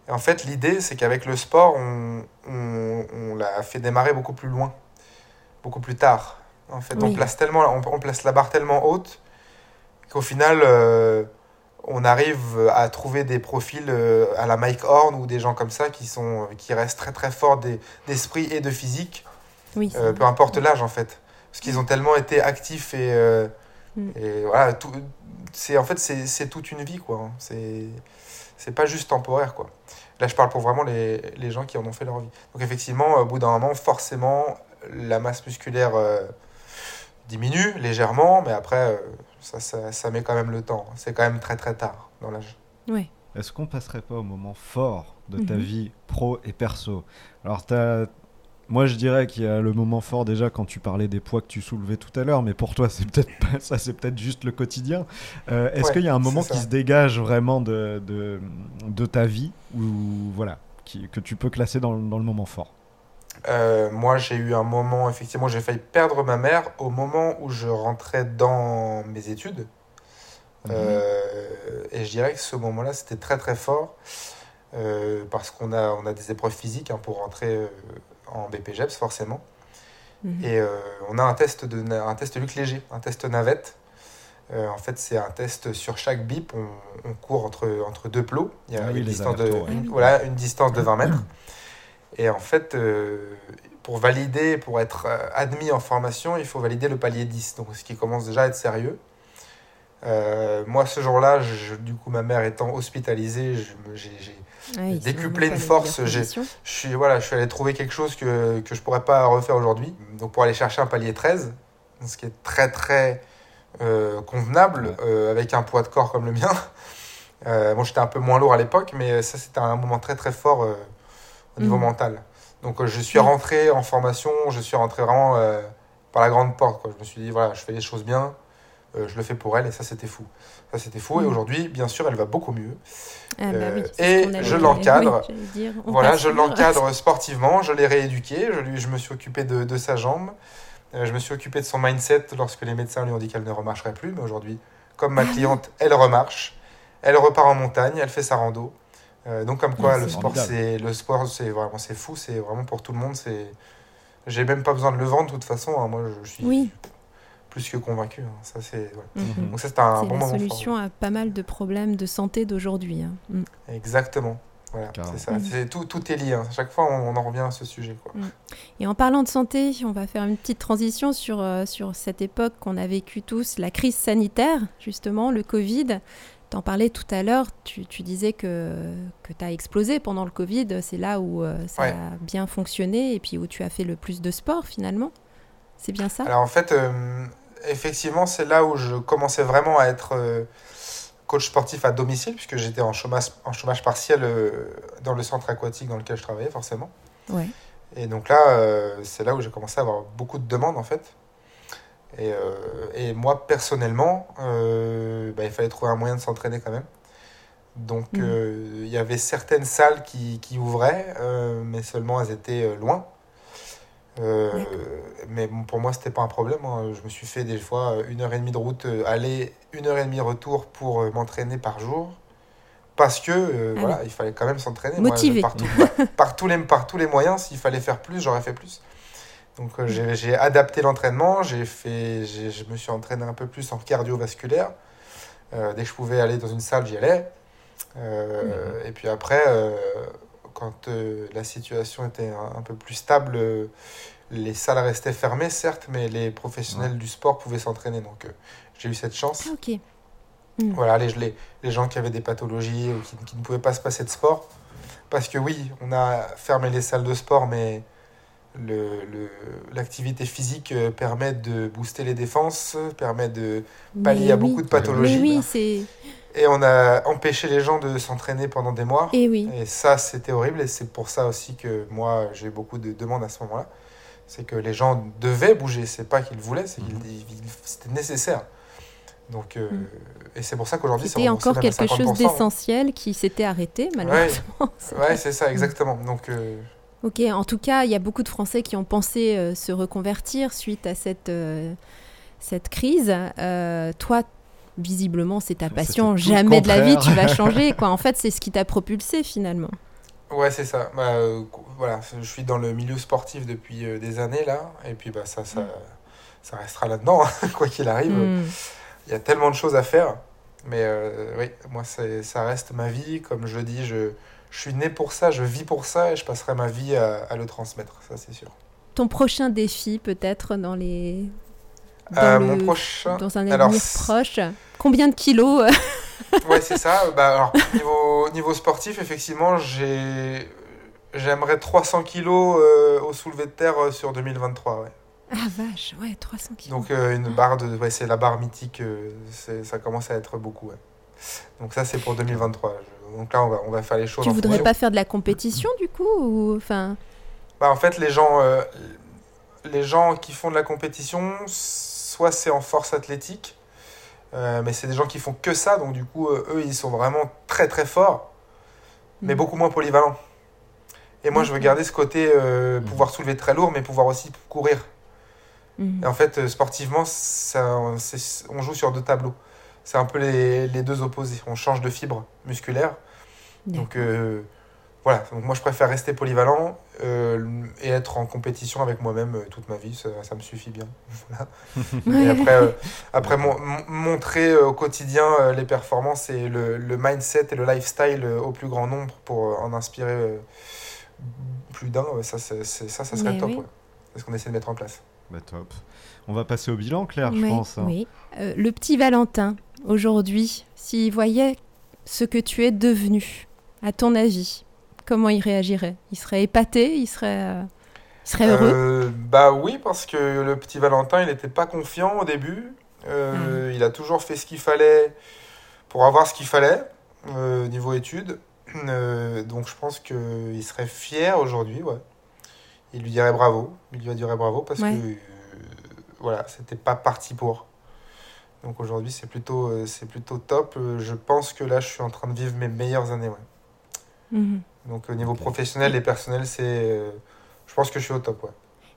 Et en fait, l'idée, c'est qu'avec le sport, on, on, on l'a fait démarrer beaucoup plus loin, beaucoup plus tard. En fait, on, place tellement, on, on place la barre tellement haute qu'au final, euh, on arrive à trouver des profils euh, à la Mike Horn ou des gens comme ça qui, sont, qui restent très très forts des- d'esprit et de physique, oui, euh, peu importe l'âge en fait. Parce qu'ils ont tellement été actifs et, euh, Mm. et voilà, tout, c'est en fait c'est toute une vie quoi. hein. C'est c'est pas juste temporaire quoi. Là je parle pour vraiment les, les gens qui en ont fait leur vie. Donc effectivement au bout d'un moment forcément la masse musculaire euh, diminue légèrement, mais après ça, ça, ça met quand même le temps. C'est quand même très très tard dans l'âge. Ouais. Est-ce qu'on passerait pas au moment fort de ta Mhm. vie pro et perso? Alors, t'as- moi je dirais qu'il y a le moment fort déjà quand tu parlais des poids que tu soulevais tout à l'heure, mais pour toi, c'est peut-être pas ça, c'est peut-être juste le quotidien. Euh, Est-ce Ouais, qu'il y a un moment qui se dégage vraiment de, de, de ta vie ou voilà, qui, que tu peux classer dans, dans le moment fort? Euh, moi, j'ai eu un moment, effectivement, j'ai failli perdre ma mère au moment où je rentrais dans mes études. Euh, et je dirais que ce moment-là, c'était très très fort euh, parce qu'on a, on a des épreuves physiques hein, pour rentrer en BPGEPS, forcément. Mhm. Et on a un test, de, un test Luc Léger, un test navette. Euh, en fait, c'est un test sur chaque bip. On, on court entre, entre deux plots. Il y a Ah oui, une, les distance de, allers-retours, ouais. une- voilà, une distance de 20 mètres. Et en fait, euh, pour valider, pour être euh, admis en formation, il faut valider le palier 10, donc ce qui commence déjà à être sérieux. Euh, moi, ce jour-là, du coup, ma mère étant hospitalisée, j'ai Ouais, c'est décuplé une force, je suis, voilà, je suis allé trouver quelque chose que, que je pourrais pas refaire aujourd'hui. Donc pour aller chercher un palier 13, ce qui est très très euh, convenable, euh, avec un poids de corps comme le mien. Euh, bon, j'étais un peu moins lourd à l'époque, mais ça c'était un moment très très fort euh, au niveau Mhm. mental. Donc euh, je suis rentré en formation, je suis rentré vraiment euh, par la grande porte. Quoi. Je me suis dit, voilà, je fais les choses bien, euh, je le fais pour elle, et ça c'était fou. Ça c'était fou, et Mhm. aujourd'hui, bien sûr, elle va beaucoup mieux. Ah bah oui, et je l'encadre. oui, Voilà, je l'encadre sportivement, je l'ai rééduqué, je, lui, je me suis occupé de, de sa jambe, euh, je me suis occupé de son mindset lorsque les médecins lui ont dit qu'elle ne remarcherait plus, mais aujourd'hui, comme ma cliente, elle remarche, elle repart en montagne, elle fait sa rando. Euh, donc comme quoi, Ouais, le sport, c'est le sport, c'est vraiment c'est fou, c'est vraiment pour tout le monde. C'est, j'ai même pas besoin de le vendre de toute façon. hein, moi, je suis Oui. plus que convaincu. hein, ça c'est, voilà. Mhm. Donc ça c'est un C'est bon la moment. fort. solution à pas mal de problèmes de santé d'aujourd'hui. hein. Mm. Exactement. Voilà, c'est ça. Mhm. C'est, tout, tout est lié. hein. À chaque fois, on, on en revient à ce sujet. Quoi. Et en parlant de santé, on va faire une petite transition sur, euh, sur cette époque qu'on a vécue tous, la crise sanitaire, justement, le Covid. T'en parlais tout à l'heure, tu, tu disais que, que tu as explosé pendant le Covid, c'est là où euh, ça Ouais. a bien fonctionné et puis où tu as fait le plus de sport finalement. C'est bien ça? Alors en fait, euh, effectivement, c'est là où je commençais vraiment à être euh, coach sportif à domicile, puisque j'étais en chômage, en chômage partiel dans le centre aquatique dans lequel je travaillais, forcément. Ouais. Et donc là, c'est là où j'ai commencé à avoir beaucoup de demandes, en fait. Et, euh, et moi, personnellement, euh, bah, il fallait trouver un moyen de s'entraîner quand même. Donc, Mhm. euh, il y avait certaines salles qui, qui ouvraient, euh, mais seulement elles étaient euh, loin. Mais bon, pour moi, c'était pas un problème. hein. Je me suis fait des fois une heure et demie de route aller, une heure et demie retour pour m'entraîner par jour. Parce que Ah voilà, oui. il fallait quand même s'entraîner. Moi, Motivé. par, tout- par- par tous les, par tous les moyens, s'il fallait faire plus, j'aurais fait plus. Donc euh, j'ai adapté l'entraînement, j'ai fait, j'ai- je me suis entraîné un peu plus en cardiovasculaire. Euh, dès que je pouvais aller dans une salle, j'y allais. Euh, Et puis après, euh, quand euh, la situation était un, un peu plus stable, euh, les salles restaient fermées, certes, mais les professionnels du sport pouvaient s'entraîner. Donc euh, j'ai eu cette chance. Ah, ok. Voilà, les, les, les gens qui avaient des pathologies ou qui, qui ne pouvaient pas se passer de sport. Parce que oui, on a fermé les salles de sport, mais le- le- l'activité physique euh, permet de booster les défenses, permet de pallier Mais à oui. beaucoup de pathologies. Mais oui, c'est. Et on a empêché les gens de s'entraîner pendant des mois. Et oui. Et ça, c'était horrible. Et c'est pour ça aussi que moi, j'ai beaucoup de demandes à ce moment-là. C'est que les gens devaient bouger. C'est pas qu'ils voulaient, c'est qu'ils ils- c'était nécessaire. Donc, euh, Mm. et c'est pour ça qu'aujourd'hui, c'est encore quelque chose 50%, hein. d'essentiel qui s'était arrêté, malheureusement. C'est Ouais, c'est ça, exactement. Donc, euh, Ok, en tout cas, il y a beaucoup de Français qui ont pensé euh, se reconvertir suite à cette, euh, cette crise. Euh, toi, visiblement, c'est ta passion. Jamais de la vie, tu vas changer. Quoi. En fait, c'est ce qui t'a propulsé finalement. ouais, c'est ça. Bah, euh, voilà, je suis dans le milieu sportif depuis euh, des années là, et puis bah ça, ça, ça restera là-dedans, hein, quoi qu'il arrive. Hmm. Il y a tellement de choses à faire. Mais euh, oui, moi, ça reste ma vie. Comme je dis, je, je suis né pour ça, je vis pour ça et je passerai ma vie à, à le transmettre, ça c'est sûr. Ton prochain défi, peut-être, dans les. Dans, Euh, le- mon prochain. dans un avenir proche. Combien de kilos euh, Ouais, c'est ça. Bah, alors, niveau, niveau sportif, effectivement, j'ai. J'aimerais 300 kilos euh, au soulevé de terre euh, sur 2023. Ouais. Ah vache, ouais, 300 kilos. Donc euh, une barre de, ouais, c'est la barre mythique. euh, ça commence à être beaucoup. Ouais. Donc ça c'est pour 2023. Donc là on va, on va faire les choses. tu en voudrais fonction. pas faire de la compétition du coup ou... enfin, Bah, en fait, les gens, euh, les gens qui font de la compétition, soit c'est en force athlétique, euh, mais c'est des gens qui font que ça, donc du coup, euh, eux, ils sont vraiment très très forts, mais Mm. beaucoup moins polyvalents. Et moi, je veux D'accord. garder ce côté euh, Mm. pouvoir soulever très lourd, mais pouvoir aussi courir. Et en fait, sportivement, ça, c'est- on joue sur deux tableaux. C'est un peu les, les deux opposés. On change de fibre musculaire. Donc euh, voilà, donc moi je préfère rester polyvalent euh, et être en compétition avec moi-même euh, toute ma vie, ça, ça me suffit bien. Voilà. Et après, euh, après mon- mon- montrer euh, au quotidien euh, les performances et le, le mindset et le lifestyle euh, au plus grand nombre pour euh, en inspirer euh, plus d'un, ça, ça, ça serait Mais top. oui. ouais. C'est ce qu'on essaie de mettre en place. Bah top. On va passer au bilan, Claire, je pense. hein. Oui. Euh, le petit Valentin, aujourd'hui, s'il voyait ce que tu es devenu, à ton avis, comment il réagirait? Il serait épaté Il serait, euh, il serait heureux? Euh, bah oui, parce que le petit Valentin, il n'était pas confiant au début. Euh, Ah. Il a toujours fait ce qu'il fallait pour avoir ce qu'il fallait euh, niveau études. Euh, donc je pense qu'il serait fier aujourd'hui, ouais. Il lui dirait bravo. Il lui dirait bravo parce Ouais. que euh, voilà, c'était pas parti pour. Donc aujourd'hui, c'est plutôt, euh, c'est plutôt top. Euh, Je pense que là, je suis en train de vivre mes meilleures années, ouais. Mhm. Donc au niveau professionnel et personnel, c'est, euh, je pense que je suis au top, ouais.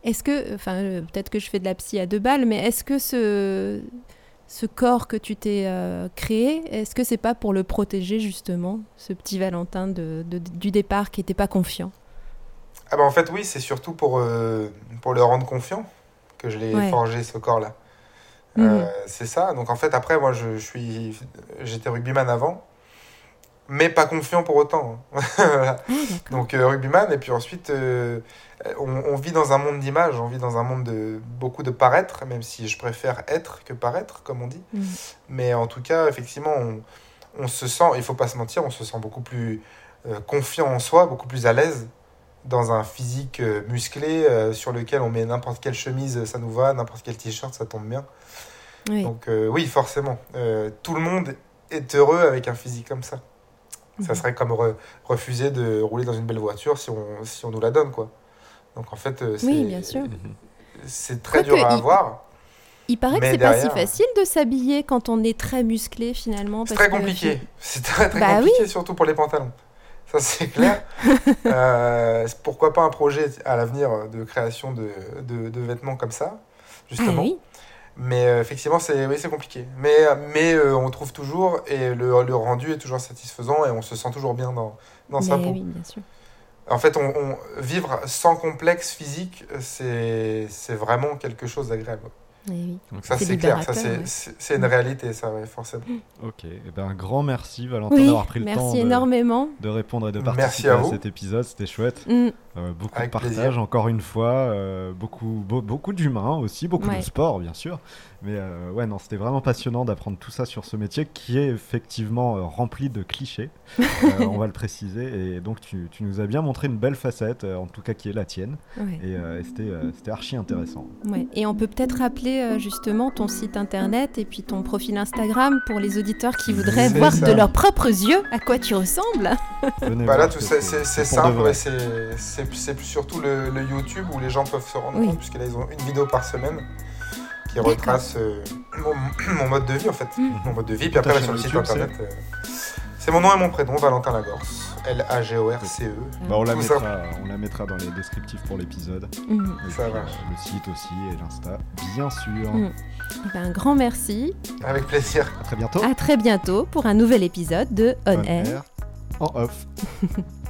Est-ce que, enfin, peut-être que je fais de la psy à deux balles, mais est-ce que ce, ce corps que tu t'es euh, créé, est-ce que c'est pas pour le protéger justement, ce petit Valentin de, de- du départ qui n'était pas confiant? Ah bah en fait oui, c'est surtout pour, euh, pour le rendre confiant que je l'ai Ouais. forgé ce corps-là. Mhm. Euh, c'est ça. Donc en fait après moi je, je suis j'étais rugbyman avant, mais pas confiant pour autant. hein. Voilà. Ah. Donc euh, rugbyman et puis ensuite euh, on, on vit dans un monde d'image, on vit dans un monde de beaucoup de paraître, même si je préfère être que paraître comme on dit. Mhm. Mais en tout cas effectivement on, on se sent, il faut pas se mentir, on se sent beaucoup plus confiant en soi, beaucoup plus à l'aise dans un physique musclé euh, sur lequel on met n'importe quelle chemise, ça nous va, n'importe quel t-shirt, ça tombe bien. Oui. Donc euh, oui, forcément, euh, tout le monde est heureux avec un physique comme ça. Ça Mhm. serait comme re- refuser de rouler dans une belle voiture si on, si on nous la donne, quoi. Donc en fait, euh, c'est, Oui, bien sûr. c'est très Quoique, dur à il- avoir. Il paraît que c'est pas si facile de s'habiller quand on est très musclé finalement. C'est très que- compliqué. C'est très très Bah compliqué, surtout pour les pantalons. Ça, c'est clair. Euh, pourquoi pas un projet à l'avenir de création de, de, de vêtements comme ça, Ah justement. oui. Mais euh, effectivement, c'est oui, compliqué. Mais, mais euh, on trouve toujours, et le, le rendu est toujours satisfaisant, et on se sent toujours bien dans, dans sa peau. oui, bien sûr. En fait, on, on- vivre sans complexe physique, c'est c'est vraiment quelque chose d'agréable. Eh oui. Ok. Ça, C'est clair. Ça, c'est une réalité, ça, ouais, forcément. Ok, et ben un grand merci Valentin Oui, d'avoir pris le temps merci de, énormément. de répondre et de Merci participer à cet épisode, c'était chouette. Mm. Euh, beaucoup Avec de partage, plaisir. encore une fois, euh, beaucoup, beau- beaucoup d'humains aussi, beaucoup Ouais. de sport bien sûr. Mais euh, ouais, non, c'était vraiment passionnant d'apprendre tout ça sur ce métier qui est effectivement euh, rempli de clichés, Euh, on va le préciser. Et donc tu, tu nous as bien montré une belle facette, euh, en tout cas qui est la tienne. Ouais. Et, euh, et c'était euh, c'était archi intéressant. Ouais. Et on peut peut-être rappeler euh, justement ton site internet et puis ton profil Instagram pour les auditeurs qui voudraient C'est voir ça. de leurs propres yeux à quoi tu ressembles. Venez Bah là, c'est simple, c'est c'est- c'est surtout le, le YouTube où les gens peuvent se rendre Oui. compte, puisque là, ils ont une vidéo par semaine qui retrace euh, mon, mon mode de vie, en fait. Mm. Mon mode de vie, puis après, là, sur le site YouTube, internet, euh, c'est mon nom et mon prénom, Valentin Lagorce. L-A-G-O-R-C-E. Bah, on, la mettra, on la mettra dans les descriptifs pour l'épisode. Mm. Et Ça puis, va. euh, le site aussi et l'Insta, bien sûr. Mm. Eh ben, un grand merci. Avec plaisir. À très bientôt. À très bientôt pour un nouvel épisode de On, On Air. Air, en off.